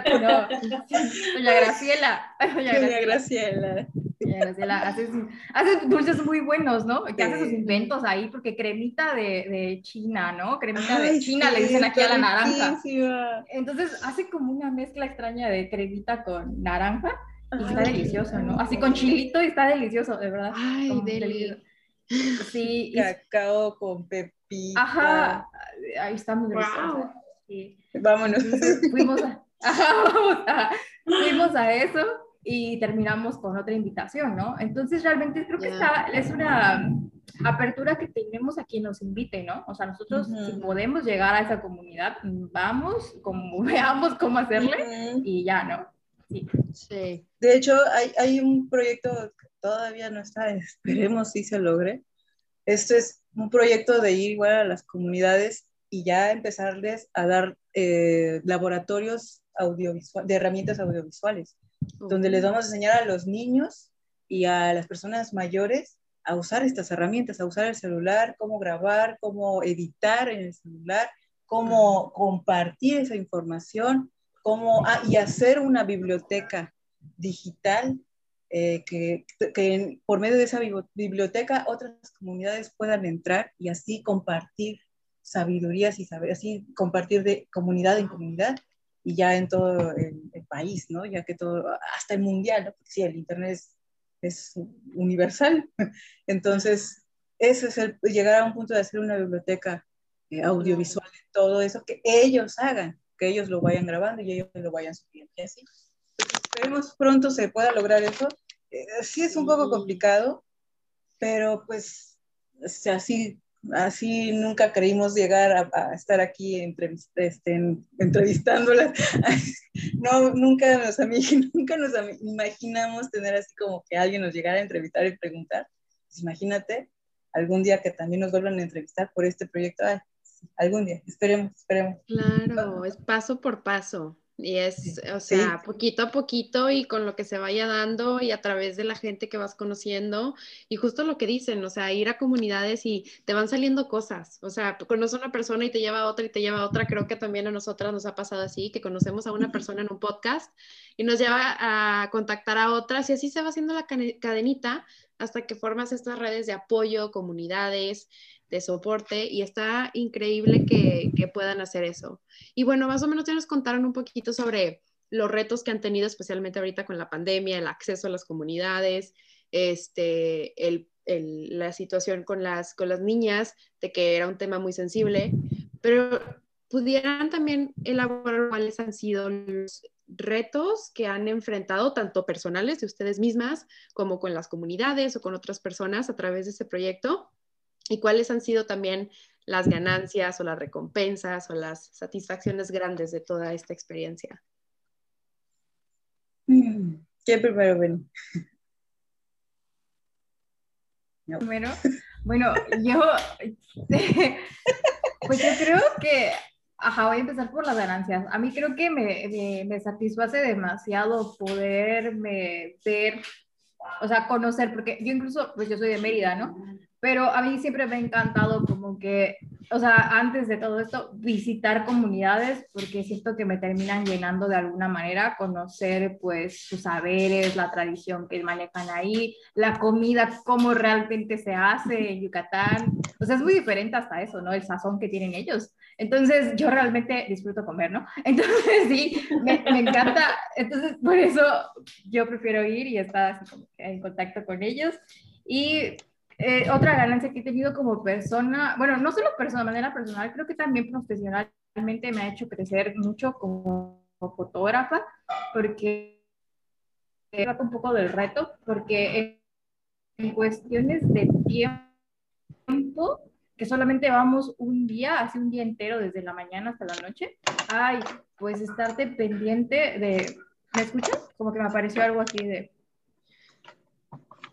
Doña Graciela. Doña Graciela. Doña Graciela. Hace, hace, dulces muy buenos, ¿no? Que hace sus inventos ahí, porque cremita de, de China, ¿no? Cremita de China le dicen aquí a la naranja. Entonces hace como una mezcla extraña de cremita con naranja y está delicioso, ¿no? Así con chilito y está delicioso, de verdad. Ay, delicioso. Sí. Cacao con pepita. Ajá, ahí está muy delicioso. Sí. Vámonos. fuimos a, fuimos a eso y terminamos con otra invitación, ¿no? Entonces realmente creo que está, es una apertura que tenemos a quien nos invite, ¿no? O sea, nosotros si podemos llegar a esa comunidad, vamos, como veamos cómo hacerle y ya, ¿no? Sí. De hecho, hay, hay un proyecto que todavía no está, esperemos si se logre. Esto es un proyecto de ir igual a las comunidades y ya empezarles a dar eh, laboratorios audiovisuales, de herramientas audiovisuales, donde les vamos a enseñar a los niños y a las personas mayores a usar estas herramientas, a usar el celular, cómo grabar, cómo editar en el celular, cómo compartir esa información cómo, ah, y hacer una biblioteca digital eh, que, que, por medio de esa biblioteca otras comunidades puedan entrar y así compartir sabidurías y saber, así compartir de comunidad en comunidad y ya en todo el, país, ¿no? Ya que todo, hasta el mundial, ¿no? Porque sí, el Internet es, es universal. Entonces, ese es el llegar a un punto de hacer una biblioteca eh, audiovisual de todo eso, que ellos hagan, que ellos lo vayan grabando y ellos lo vayan subiendo y así. esperemos pronto se pueda lograr eso. Eh, sí es un poco complicado, pero pues así así nunca creímos llegar a, estar aquí este, entrevistándolas. no, nunca nos, nunca nos imaginamos tener así como que alguien nos llegara a entrevistar y preguntar. Pues imagínate algún día que también nos vuelvan a entrevistar por este proyecto. algún día, esperemos, esperemos. Claro, es paso por paso. Y es, o sea, poquito a poquito y con lo que se vaya dando y a través de la gente que vas conociendo. Y justo lo que dicen, o sea, ir a comunidades y te van saliendo cosas. O sea, conoces a una persona y te lleva a otra y te lleva a otra. Creo que también a nosotras nos ha pasado así, que conocemos a una persona en un podcast y nos lleva a contactar a otras y así se va haciendo la cadenita hasta que formas estas redes de apoyo, comunidades de soporte y está increíble que, puedan hacer eso. Y bueno, más o menos ya nos contaron un poquito sobre los retos que han tenido, especialmente ahorita con la pandemia, el acceso a las comunidades, este, la situación con las, con las niñas, de que era un tema muy sensible, pero pudieran también elaborar cuáles han sido los retos que han enfrentado, tanto personales de ustedes mismas, como con las comunidades o con otras personas a través de este proyecto y cuáles han sido también las ganancias o las recompensas o las satisfacciones grandes de toda esta experiencia. Mm, ¿Quién primero, ven? Primero, bueno, yo, pues yo creo que, ajá, voy a empezar por las ganancias. A mí creo que me, me, me satisface demasiado poderme ver, o sea, conocer, porque yo incluso, pues yo soy de Mérida, ¿no? Pero a mí siempre me ha encantado como que, o sea, antes de todo esto, visitar comunidades, porque siento que me terminan llenando de alguna manera, conocer pues sus saberes, la tradición que manejan ahí, la comida, cómo realmente se hace en Yucatán, o sea, es muy diferente hasta eso, ¿no? El sazón que tienen ellos. Entonces, yo realmente disfruto comer, ¿no? Entonces, sí, me, me encanta, entonces, por eso yo prefiero ir y estar así como en contacto con ellos. Y eh, otra ganancia que he tenido como persona, bueno, no solo persona, de manera personal, creo que también profesionalmente me ha hecho crecer mucho como, fotógrafa, porque trata un poco del reto, porque en, cuestiones de tiempo, que solamente vamos un día, hace un día entero, desde la mañana hasta la noche, ay, pues estarte pendiente de, ¿me escuchas? Como que me apareció algo aquí de...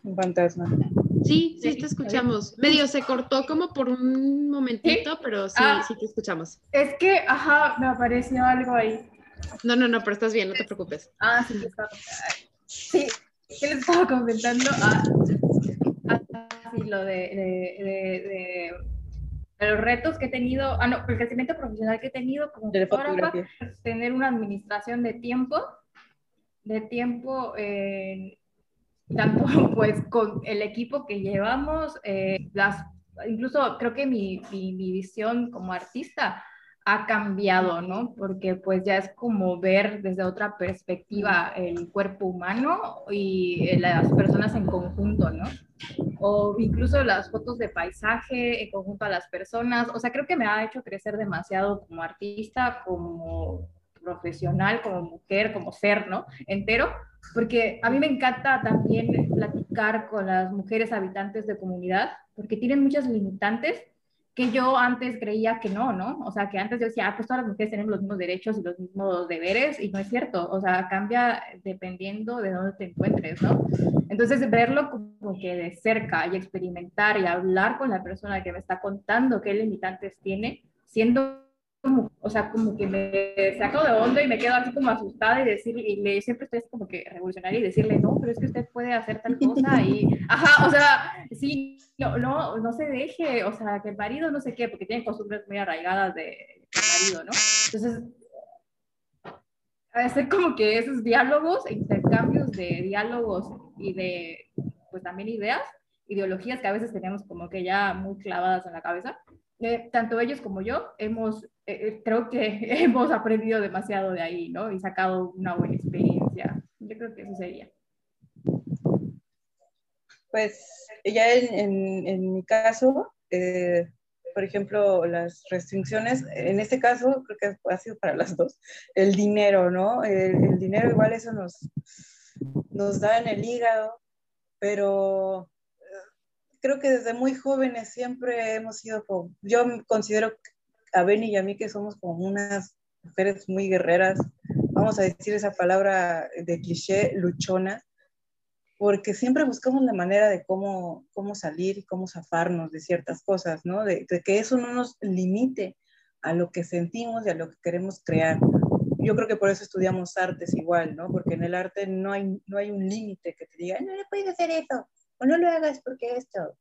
Un fantasma. Sí, sí, te escuchamos. Medio se cortó como por un momentito, pero sí, ah. sí te escuchamos. Es que, ajá, me apareció algo ahí. No, no, no, pero estás bien, no te preocupes. Ah, sí, estaba. Sí, ¿qué les estaba comentando? Ah, sí, lo de, de, de, los retos que he tenido, ah, no, el crecimiento profesional que he tenido como fotógrafa, tener una administración de tiempo, de tiempo en tanto pues con el equipo que llevamos, eh, las, incluso creo que mi, mi, visión como artista ha cambiado, ¿no? Porque pues ya es como ver desde otra perspectiva el cuerpo humano y eh, las personas en conjunto, ¿no? O incluso las fotos de paisaje en conjunto a las personas. O sea, creo que me ha hecho crecer demasiado como artista, como profesional, como mujer, como ser, ¿no? Entero, porque a mí me encanta también platicar con las mujeres habitantes de comunidad, porque tienen muchas limitantes que yo antes creía que no, ¿no? O sea, que antes yo decía, ah, pues todas las mujeres tenemos los mismos derechos y los mismos deberes, y no es cierto, o sea, cambia dependiendo de dónde te encuentres, ¿no? Entonces, verlo como que de cerca y experimentar y hablar con la persona que me está contando qué limitantes tiene, siendo o sea, como que me saco de onda y me quedo así como asustada y decir, y le, siempre estoy como que revolucionaria y decirle, no, pero es que usted puede hacer tal cosa y, ajá, o sea, sí, no, no, no se deje, o sea, que el marido no sé qué, porque tiene costumbres muy arraigadas de, marido, ¿no? Entonces, hacer como que esos diálogos, intercambios de diálogos y de, pues también ideas, ideologías que a veces tenemos como que ya muy clavadas en la cabeza, eh, tanto ellos como yo hemos, eh, eh, creo que hemos aprendido demasiado de ahí, ¿no? Y sacado una buena experiencia. Yo creo que eso sería. Pues ya en, en, mi caso, eh, por ejemplo, las restricciones, en este caso creo que ha sido para las dos, el dinero, ¿no? El, dinero igual eso nos, nos da en el hígado, pero eh, creo que desde muy jóvenes siempre hemos sido, yo considero a Benny y a mí que somos como unas mujeres muy guerreras, vamos a decir esa palabra de cliché, luchona, porque siempre buscamos la manera de cómo, cómo salir cómo zafarnos de ciertas cosas, ¿no? De, que eso no nos limite a lo que sentimos y a lo que queremos crear. Yo creo que por eso estudiamos artes igual, ¿no? Porque en el arte no hay, no hay un límite que te diga, no le puedes hacer eso, o no lo hagas porque esto.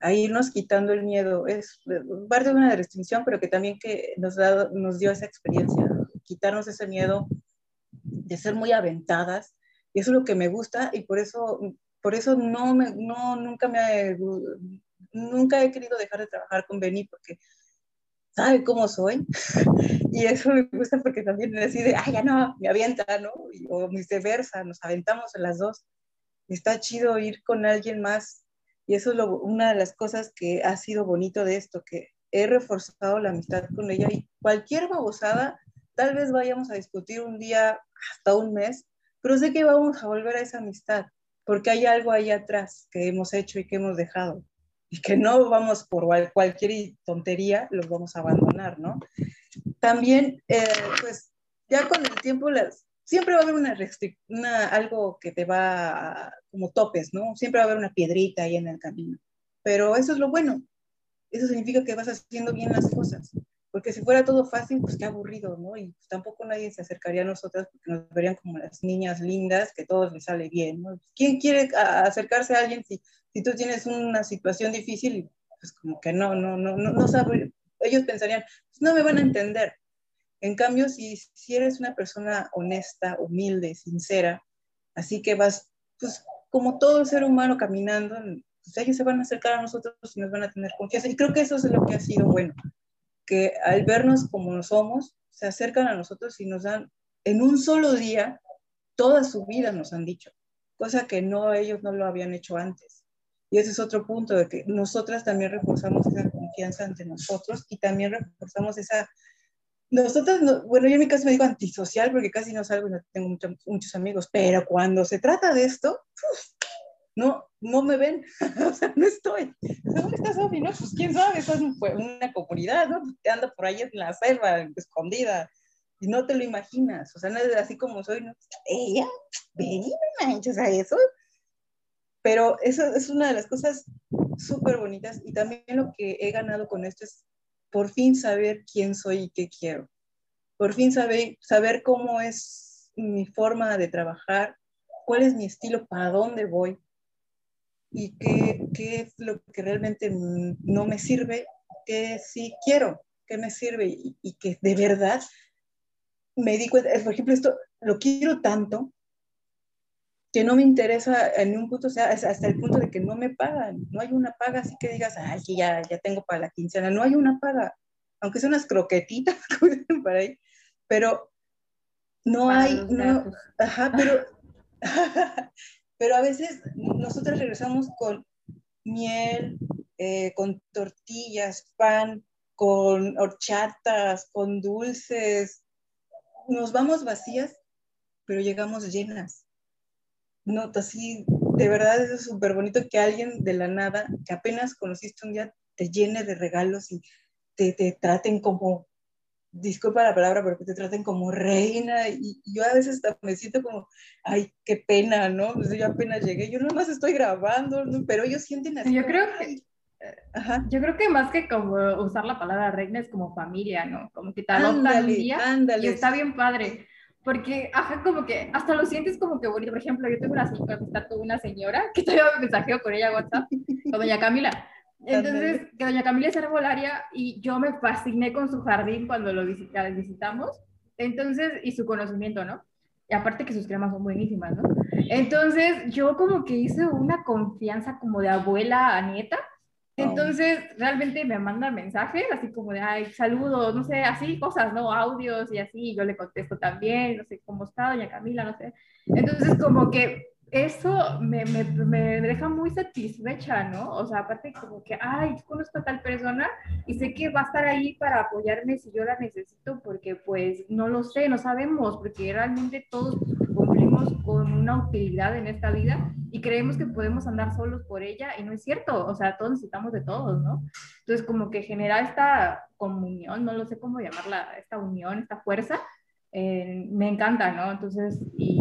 A irnos quitando el miedo es parte de una restricción, pero que también que nos, dado, nos dio esa experiencia, quitarnos ese miedo de ser muy aventadas y eso es lo que me gusta y por eso, por eso no, me, no nunca, me, nunca he querido dejar de trabajar con Benny porque sabe cómo soy. y eso me gusta porque también decide, ay, ya no, me avienta, ¿no? o viceversa, nos aventamos en las dos. Está chido ir con alguien más. Y eso es lo, una de las cosas que ha sido bonito de esto, que he reforzado la amistad con ella y cualquier babosada, tal vez vayamos a discutir un día hasta un mes, pero sé que vamos a volver a esa amistad, porque hay algo ahí atrás que hemos hecho y que hemos dejado, y que no vamos por cualquier tontería, los vamos a abandonar, ¿no? También, eh, pues, ya con el tiempo, las, siempre va a haber una, una algo que te va como topes, ¿no? Siempre va a haber una piedrita ahí en el camino, pero eso es lo bueno, eso significa que vas haciendo bien las cosas porque si fuera todo fácil, pues qué aburrido, ¿no? Y pues, tampoco nadie se acercaría a nosotras porque nos verían como las niñas lindas, que todo les sale bien, ¿no? ¿Quién quiere acercarse a alguien si, si tú tienes una situación difícil pues como que no, no, no, no, no sabe, ellos pensarían, pues no me van a entender. En cambio, si, si eres una persona honesta, humilde, sincera, así que vas, pues como todo ser humano caminando, pues ellos se van a acercar a nosotros y nos van a tener confianza. Y creo que eso es lo que ha sido bueno que al vernos como somos, se acercan a nosotros y nos dan en un solo día toda su vida, nos han dicho, cosa que no ellos no lo habían hecho antes. Y ese es otro punto de que nosotras también reforzamos esa confianza ante nosotros y también reforzamos esa... Nosotras, bueno, yo en mi caso me digo antisocial porque casi no salgo y no tengo muchos amigos, pero cuando se trata de esto, no, no me ven, o sea, no estoy. ¿Dónde está Sofi? No, pues quién sabe, estás en una comunidad, ¿no? Te anda por ahí en la selva, escondida, y no te lo imaginas, o sea, no es así como soy, ¿no? Ella, ven y me manches a eso. Pero eso es una de las cosas súper bonitas y también lo que he ganado con esto es por fin saber quién soy y qué quiero. Por fin saber, saber cómo es mi forma de trabajar, cuál es mi estilo, para dónde voy y qué, qué, es lo que realmente no me sirve, qué sí quiero, qué me sirve y, y, que de verdad me di cuenta, por ejemplo, esto lo quiero tanto que no me interesa en un punto, o sea, hasta el punto de que no me pagan, no hay una paga así que digas, ay, ya, ya tengo para la quincena, no hay una paga, aunque sean unas croquetitas, para ahí, pero no hay, no, ajá, pero Pero a veces nosotros regresamos con miel, eh, con tortillas, pan, con horchatas, con dulces. Nos vamos vacías, pero llegamos llenas. No, así, de verdad es súper bonito que alguien de la nada, que apenas conociste un día, te llene de regalos y te, te traten como disculpa la palabra, pero que te traten como reina y, yo a veces me siento como, ay, qué pena, ¿no? Pues yo apenas llegué, yo nomás estoy grabando, pero ellos sienten así. Yo creo que... Ajá. Yo creo que más que como usar la palabra reina es como familia, ¿no? Como que te adoptan día y está bien padre. Porque, ajá, como que hasta lo sientes como que bonito. Por ejemplo, yo tengo una una señora que todavía me mensajeo con ella WhatsApp, con doña Camila. Entonces, que doña Camila es herbolaria y yo me fasciné con su jardín cuando lo visitamos. Entonces, y su conocimiento, ¿no? Y aparte que sus cremas son buenísimas, ¿no? Entonces, yo como que hice una confianza como de abuela a nieta. Entonces, realmente me manda mensajes así como de, ay, saludos, no sé, así cosas, ¿no? Audios y así, yo le contesto también, no sé cómo está doña Camila, no sé. Entonces, como que eso me, me, me, deja muy satisfecha, ¿no? O sea, aparte como que, ay, conozco a tal persona y sé que va a estar ahí para apoyarme si yo la necesito, porque pues no lo sé, no sabemos, porque realmente todos cumplimos con una utilidad en esta vida y creemos que podemos andar solos por ella y no es cierto, o sea, todos necesitamos de todos, ¿no? Entonces como que generar esta comunión, no lo sé cómo llamarla, esta unión, esta fuerza, eh, me encanta, ¿no? Entonces, y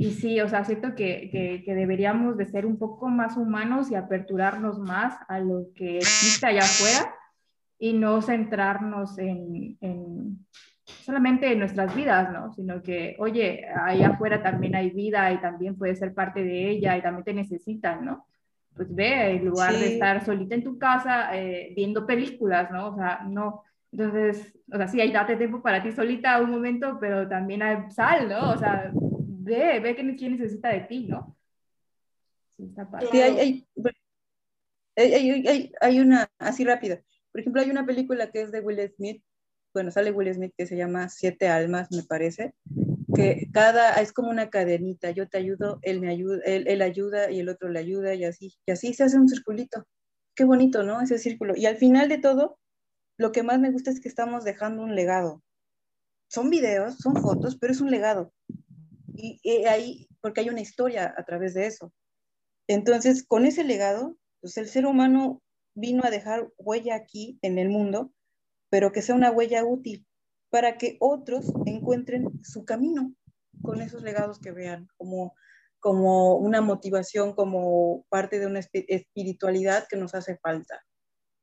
y sí, o sea, siento que, que, deberíamos de ser un poco más humanos y aperturarnos más a lo que existe allá afuera y no centrarnos en, en, solamente en nuestras vidas, ¿no? Sino que, oye, allá afuera también hay vida y también puedes ser parte de ella y también te necesitan, ¿no? Pues ve, en lugar de estar solita en tu casa eh, viendo películas, ¿no? O sea, no. Entonces, o sea, sí, hay date tiempo para ti solita un momento, pero también hay sal, ¿no? O sea, ve, ve quién necesita de ti, ¿no? Sí, hay, hay, hay, una, así rápida. Por ejemplo, hay una película que es de Will Smith, bueno, sale Will Smith que se llama Siete Almas, me parece, que cada, es como una cadenita, yo te ayudo, él me ayuda, él, él ayuda y el otro le ayuda y así, y así se hace un circulito. Qué bonito, ¿no? Ese círculo. Y al final de todo, lo que más me gusta es que estamos dejando un legado. Son videos, son fotos, pero es un legado y, ahí, porque hay una historia a través de eso. Entonces, con ese legado, pues el ser humano vino a dejar huella aquí en el mundo, pero que sea una huella útil para que otros encuentren su camino con esos legados que vean como, como una motivación, como parte de una espiritualidad que nos hace falta.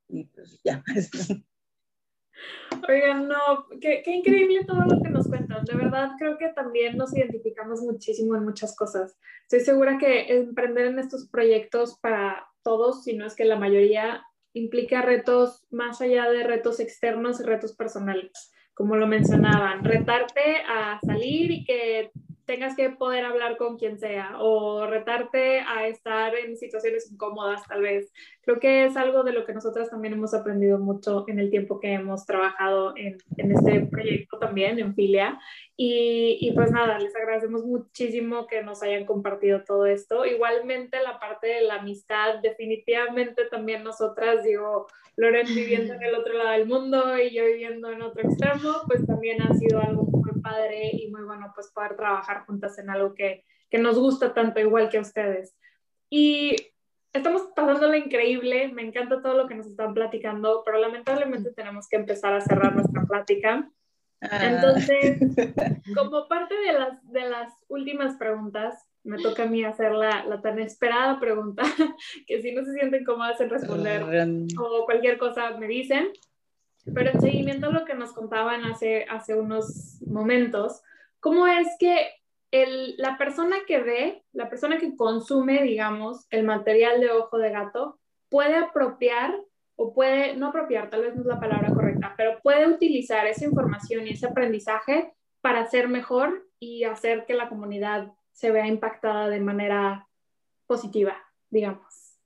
Y pues ya. Oigan, no, qué, qué, increíble todo lo que nos cuentan. De verdad, creo que también nos identificamos muchísimo en muchas cosas. Estoy segura que emprender en estos proyectos para todos, si no es que la mayoría, implica retos más allá de retos externos y retos personales, como lo mencionaban. Retarte a salir y que tengas que poder hablar con quien sea o retarte a estar en situaciones incómodas tal vez. Creo que es algo de lo que nosotras también hemos aprendido mucho en el tiempo que hemos trabajado en, en este proyecto también, en Filia. Y, y, pues nada, les agradecemos muchísimo que nos hayan compartido todo esto. Igualmente la parte de la amistad, definitivamente también nosotras, digo, Loren viviendo en el otro lado del mundo y yo viviendo en otro extremo, pues también ha sido algo padre y muy bueno pues poder trabajar juntas en algo que, que nos gusta tanto igual que a ustedes. Y estamos pasándola increíble, me encanta todo lo que nos están platicando, pero lamentablemente tenemos que empezar a cerrar nuestra plática. Ah. Entonces, como parte de las, de las últimas preguntas, me toca a mí hacer la, la, tan esperada pregunta, que si no se sienten cómodas en responder o cualquier cosa me dicen. Pero en seguimiento a lo que nos contaban hace, hace unos momentos, ¿cómo es que el, la persona que ve, la persona que consume, digamos, el material de ojo de gato, puede apropiar o puede, no apropiar, tal vez no es la palabra correcta, pero puede utilizar esa información y ese aprendizaje para ser mejor y hacer que la comunidad se vea impactada de manera positiva, digamos.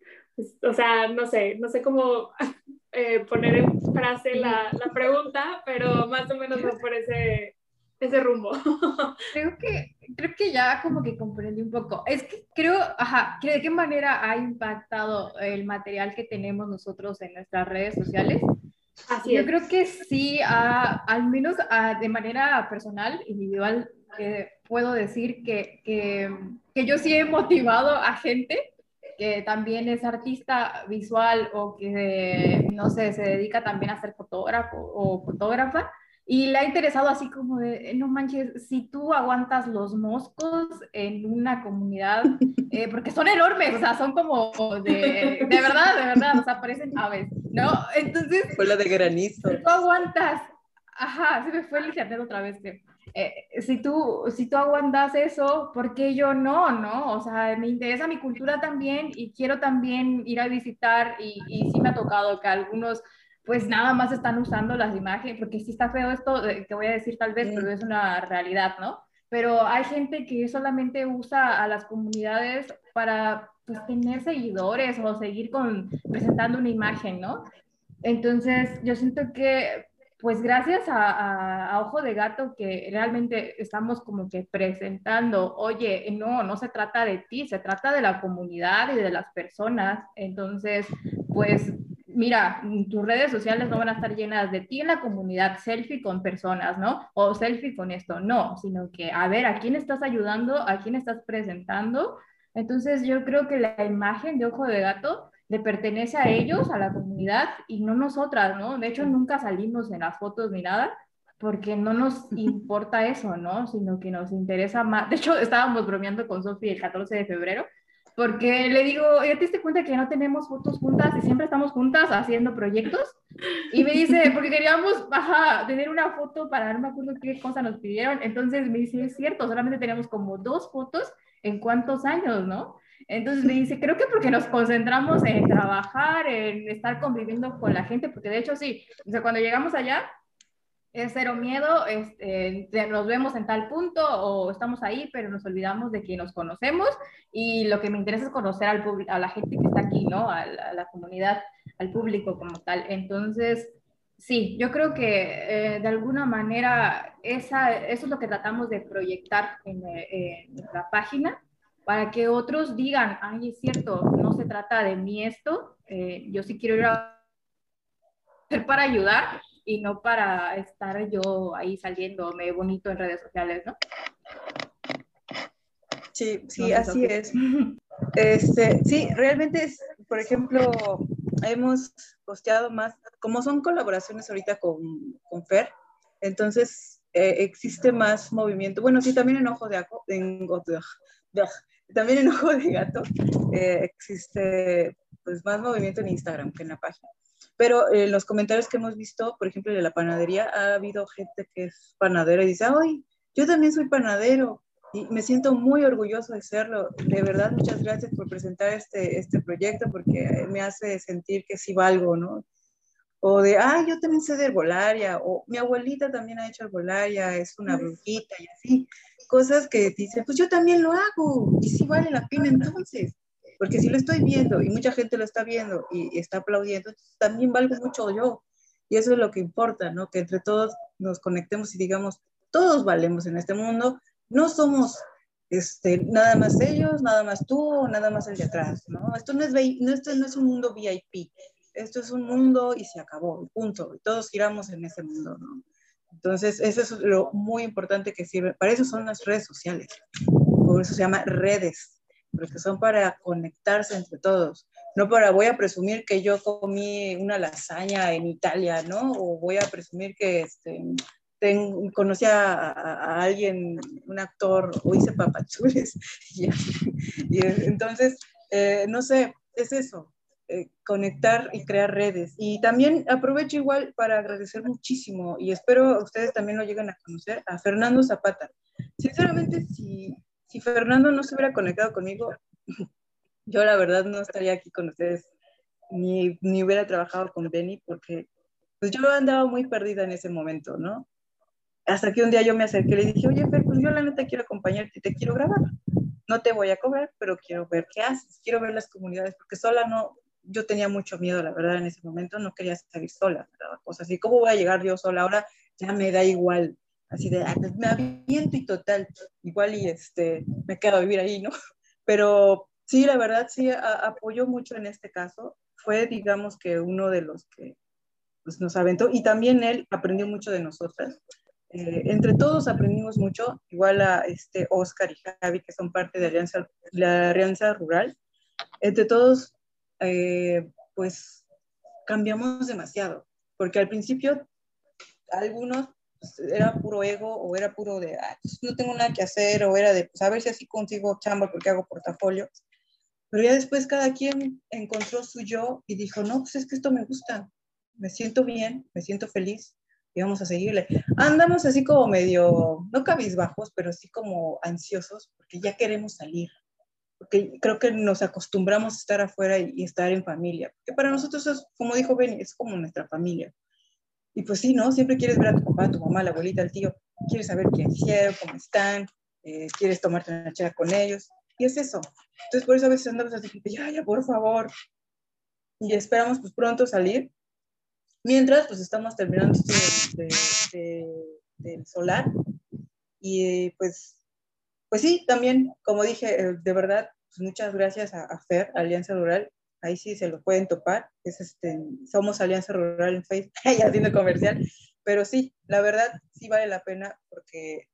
O sea, no sé, no sé cómo eh, poner en frase la, la, pregunta, pero más o menos va por ese, ese rumbo. Creo que, creo que ya como que comprendí un poco. Es que creo, ajá, ¿de qué manera ha impactado el material que tenemos nosotros en nuestras redes sociales? Así Yo creo que sí, al menos de manera personal, individual, eh, puedo decir que, que, que, yo sí he motivado a gente que también es artista visual o que, no sé, se dedica también a ser fotógrafo o fotógrafa. Y le ha interesado así como de, no manches, si tú aguantas los moscos en una comunidad, eh, porque son enormes, o sea, son como de, de verdad, de verdad, o sea, parecen aves, ¿no? Entonces... Fue la de granizo. Si tú aguantas, ajá, se me fue el internet otra vez, que eh, si, tú, si tú aguantas eso, ¿por qué yo no? ¿no? O sea, me interesa mi cultura también y quiero también ir a visitar y, y sí me ha tocado que algunos pues nada más están usando las imágenes, porque sí está feo esto que voy a decir tal vez, pero es una realidad, ¿no? Pero hay gente que solamente usa a las comunidades para pues, tener seguidores o seguir con, presentando una imagen, ¿no? Entonces, yo siento que pues gracias a, Ojo de Gato que realmente estamos como que presentando, oye, no, no se trata de ti, se trata de la comunidad y de las personas. Entonces, pues mira, tus redes sociales no van a estar llenas de ti en la comunidad, selfie con personas, ¿no? O selfie con esto, no, sino que a ver a quién estás ayudando, a quién estás presentando. Entonces, yo creo que la imagen de Ojo de Gato le pertenece a ellos, a la comunidad y no nosotras, ¿no? De hecho, nunca salimos en las fotos ni nada porque no nos importa eso, ¿no? Sino que nos interesa más. De hecho, estábamos bromeando con Sofi el 14 de febrero porque le digo, ¿ya te diste cuenta que no tenemos fotos juntas y siempre estamos juntas haciendo proyectos? Y me dice, porque queríamos ajá, tener una foto para, no me acuerdo qué cosa nos pidieron. Entonces me dice, es cierto, solamente tenemos como dos fotos en cuántos años, ¿no? Entonces me dice, creo que porque nos concentramos en trabajar, en estar conviviendo con la gente, porque de hecho sí, o sea, cuando llegamos allá, es cero miedo, este, nos vemos en tal punto o estamos ahí, pero nos olvidamos de que nos conocemos y lo que me interesa es conocer al a la gente que está aquí, ¿no? A la, comunidad, al público como tal. Entonces, sí, yo creo que eh, de alguna manera esa, eso es lo que tratamos de proyectar en, eh, en la página para que otros digan, ay, es cierto, no se trata de mí esto, eh, yo sí quiero ir a para ayudar y no para estar yo ahí saliéndome bonito en redes sociales, ¿no? Sí, sí, así es. Este, sí, realmente es, por ejemplo, hemos posteado más, como son colaboraciones ahorita con, con Fer, entonces eh, existe más movimiento. Bueno, sí, también en Ojo de Ajo, en, también en Ojo de Gato eh, existe pues, más movimiento en Instagram que en la página. Pero en los comentarios que hemos visto, por ejemplo, de la panadería, ha habido gente que es panadera y dice, ¡ay, yo también soy panadero! Y me siento muy orgulloso de serlo. De verdad, muchas gracias por presentar este, este proyecto porque me hace sentir que sí valgo, ¿no? O de, ah, yo también sé de herbolaria, o mi abuelita también ha hecho herbolaria, es una brujita y así cosas que dicen, pues yo también lo hago y sí vale la pena entonces, porque si lo estoy viendo y mucha gente lo está viendo y, está aplaudiendo, también valgo mucho yo. Y eso es lo que importa, ¿no? Que entre todos nos conectemos y digamos, todos valemos en este mundo, no somos este, nada más ellos, nada más tú, nada más el de atrás, ¿no? Esto no es, no, esto no es un mundo VIP, esto es un mundo y se acabó, punto. Todos giramos en ese mundo, ¿no? Entonces, eso es lo muy importante que sirve. Para eso son las redes sociales. Por eso se llama redes, porque son para conectarse entre todos. No para voy a presumir que yo comí una lasaña en Italia, ¿no? O voy a presumir que este, conocí a, alguien, un actor, o hice papachules. y, y, entonces, eh, no sé, es eso. Eh, conectar y crear redes. Y también aprovecho igual para agradecer muchísimo, y espero ustedes también lo lleguen a conocer, a Fernando Zapata. Sinceramente, si, si Fernando no se hubiera conectado conmigo, yo la verdad no estaría aquí con ustedes, ni, ni hubiera trabajado con Benny, porque pues yo andaba muy perdida en ese momento, ¿no? Hasta que un día yo me acerqué y le dije, oye, Fer, pues yo la neta quiero acompañarte te quiero grabar. No te voy a cobrar, pero quiero ver qué haces, quiero ver las comunidades, porque sola no, yo tenía mucho miedo, la verdad, en ese momento no quería salir sola, cosas así, ¿cómo voy a llegar yo sola? Ahora ya me da igual, así de, ah, pues me aviento y total, igual y este, me quedo a vivir ahí, ¿no? Pero sí, la verdad, sí, apoyó mucho en este caso, fue, digamos, que uno de los que pues, nos aventó, y también él aprendió mucho de nosotras, eh, entre todos aprendimos mucho, igual a este Oscar y Javi, que son parte de Alianza, la Alianza Rural. Entre todos eh, pues cambiamos demasiado, porque al principio algunos pues, era puro ego o era puro de, pues, no tengo nada que hacer o era de, pues a ver si así consigo chamba porque hago portafolio. Pero ya después cada quien encontró su yo y dijo, no, pues es que esto me gusta, me siento bien, me siento feliz y vamos a seguirle. Andamos así como medio, no cabizbajos, pero sí como ansiosos porque ya queremos salir, porque creo que nos acostumbramos a estar afuera y, estar en familia, que para nosotros es, como dijo Benny, es como nuestra familia. Y pues sí, ¿no? Siempre quieres ver a tu papá, a tu mamá, a la abuelita, al tío, quieres saber qué hicieron, cómo están, eh, quieres tomarte una charla con ellos, y es eso. Entonces por eso a veces andamos así, ya, ya, por favor. Y esperamos pues pronto salir. Mientras, pues estamos terminando esto del solar y pues, pues sí, también, como dije, eh, de verdad, pues muchas gracias a, FER, Alianza Rural, ahí sí se lo pueden topar, es este, somos Alianza Rural en Facebook, ya haciendo comercial, pero sí, la verdad sí vale la pena porque,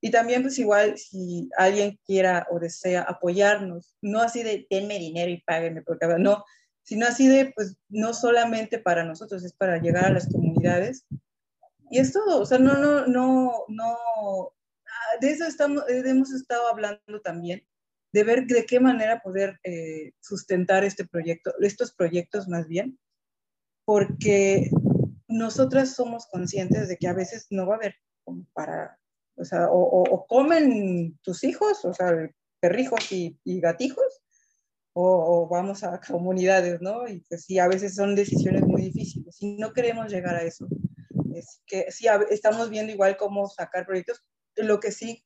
y también pues igual si alguien quiera o desea apoyarnos, no así de denme dinero y páguenme, porque no, sino así de pues no solamente para nosotros, es para llegar a las comunidades. Y es todo, o sea, no, no, no, no, de eso estamos, hemos estado hablando también, de ver de qué manera poder eh, sustentar este proyecto, estos proyectos más bien, porque nosotras somos conscientes de que a veces no va a haber para, o sea, o, comen tus hijos, o sea, perrijos y, gatijos, o, vamos a comunidades, ¿no? Y pues sí, a veces son decisiones muy difíciles y no queremos llegar a eso. Es que sí, estamos viendo igual cómo sacar proyectos, lo que sí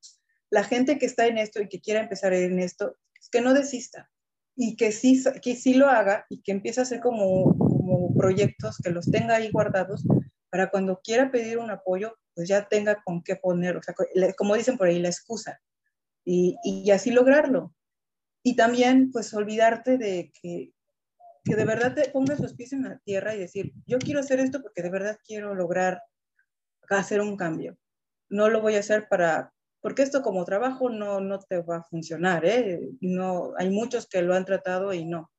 la gente que está en esto y que quiera empezar en esto, que no desista y que sí, que sí lo haga y que empiece a hacer como, como proyectos, que los tenga ahí guardados para cuando quiera pedir un apoyo, pues ya tenga con qué poner, o sea, como dicen por ahí, la excusa y, y así lograrlo. Y también, pues, olvidarte de que, que de verdad te pongas los pies en la tierra y decir, yo quiero hacer esto porque de verdad quiero lograr hacer un cambio. No lo voy a hacer para, porque esto como trabajo no, no te va a funcionar, ¿eh? No, hay muchos que lo han tratado y no.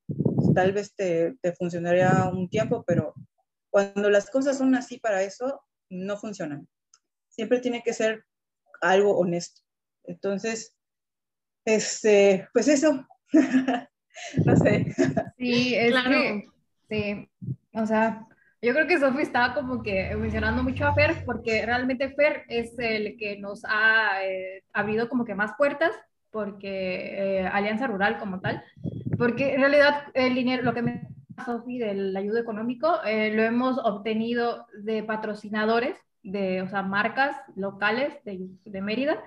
Tal vez te, te funcionaría un tiempo, pero cuando las cosas son así para eso, no funcionan. Siempre tiene que ser algo honesto. Entonces, este, pues eso. no sé. Sí, es claro. sí, o sea, yo creo que Sofi estaba como que mencionando mucho a Fer, porque realmente Fer es el que nos ha eh, abrido como que más puertas, porque eh, Alianza Rural como tal, porque en realidad el dinero, lo que me Sofi del ayuda económico, eh, lo hemos obtenido de patrocinadores, de, o sea, marcas locales de, de Mérida,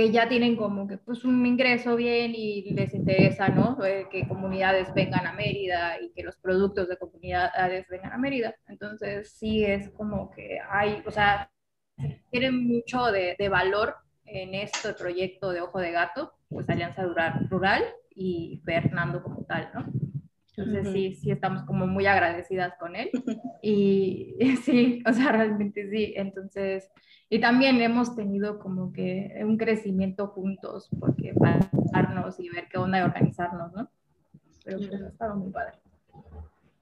que ya tienen como que pues un ingreso bien y les interesa, ¿no? Eh, que comunidades vengan a Mérida y que los productos de comunidades vengan a Mérida. Entonces sí es como que hay, o sea, tienen mucho de, de valor en este proyecto de Ojo de Gato, pues Alianza Rural y Fernando como tal, ¿no? Entonces sí, sí estamos como muy agradecidas con él. Y sí, o sea, realmente sí. Entonces, y también hemos tenido como que un crecimiento juntos, porque pararnos y ver qué onda y organizarnos, ¿no? Pero pues, ha estado muy padre.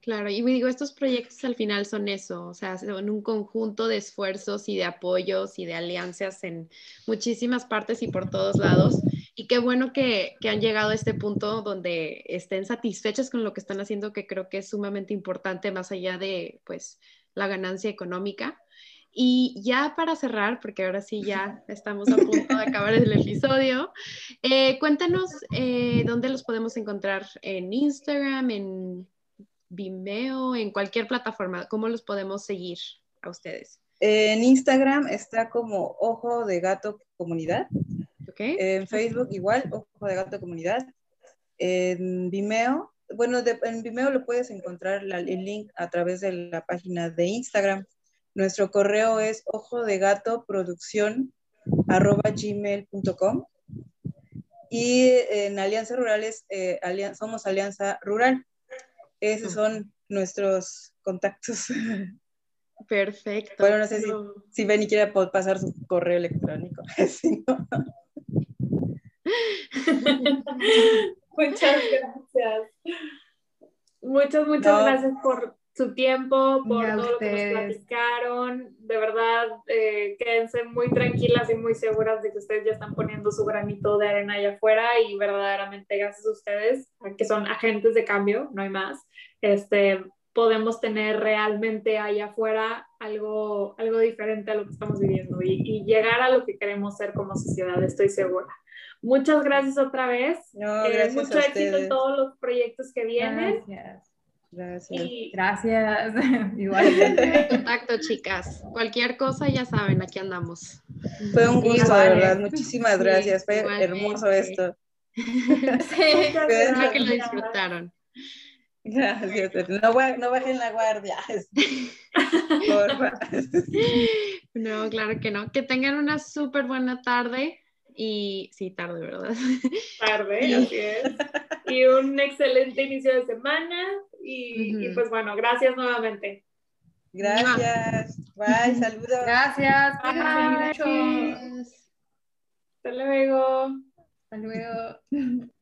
Claro, y digo, estos proyectos al final son eso, o sea, son un conjunto de esfuerzos y de apoyos y de alianzas en muchísimas partes y por todos lados. Y qué bueno que, han llegado a este punto donde estén satisfechas con lo que están haciendo, que creo que es sumamente importante más allá de, pues, la ganancia económica. Y ya para cerrar, porque ahora sí ya estamos a punto de acabar el episodio, eh, cuéntanos eh, dónde los podemos encontrar en Instagram, en Vimeo, en cualquier plataforma, cómo los podemos seguir a ustedes. En Instagram está como Ojo de Gato Comunidad. Okay. En Facebook igual, Ojo de Gato Comunidad. En Vimeo, bueno, en Vimeo lo puedes encontrar el link a través de la página de Instagram. Nuestro correo es ojo de gato producción arroba gmail.com y en Alianza Rurales eh, somos Alianza Rural. Esos son nuestros contactos. Perfecto. Bueno, no sé si, si Benny quiere pasar su correo electrónico. muchas gracias. Muchas, muchas gracias por, su tiempo, por todo lo que nos platicaron. De verdad, eh, quédense muy tranquilas y muy seguras de que ustedes ya están poniendo su granito de arena allá afuera y verdaderamente gracias a ustedes, que son agentes de cambio, no hay más, este, podemos tener realmente allá afuera algo, algo diferente a lo que estamos viviendo y, y llegar a lo que queremos ser como sociedad, estoy segura. Muchas gracias otra vez. No, eh, gracias mucho éxito en todos los proyectos que vienen. Gracias. Gracias. Gracias. Igualmente. Contacto, chicas. Cualquier cosa, ya saben, aquí andamos. Fue un gusto, de verdad. Muchísimas gracias. Fue hermoso esto. Sí, espero que lo disfrutaron. Gracias. No, no bajen la guardia. no, claro que no. Que tengan una súper buena tarde. Y sí, tarde, ¿verdad? Tarde, así es. Y un excelente inicio de semana. Y, y pues bueno, gracias nuevamente. Gracias. Bye, saludos. Gracias. Bye. Hasta luego. Hasta luego.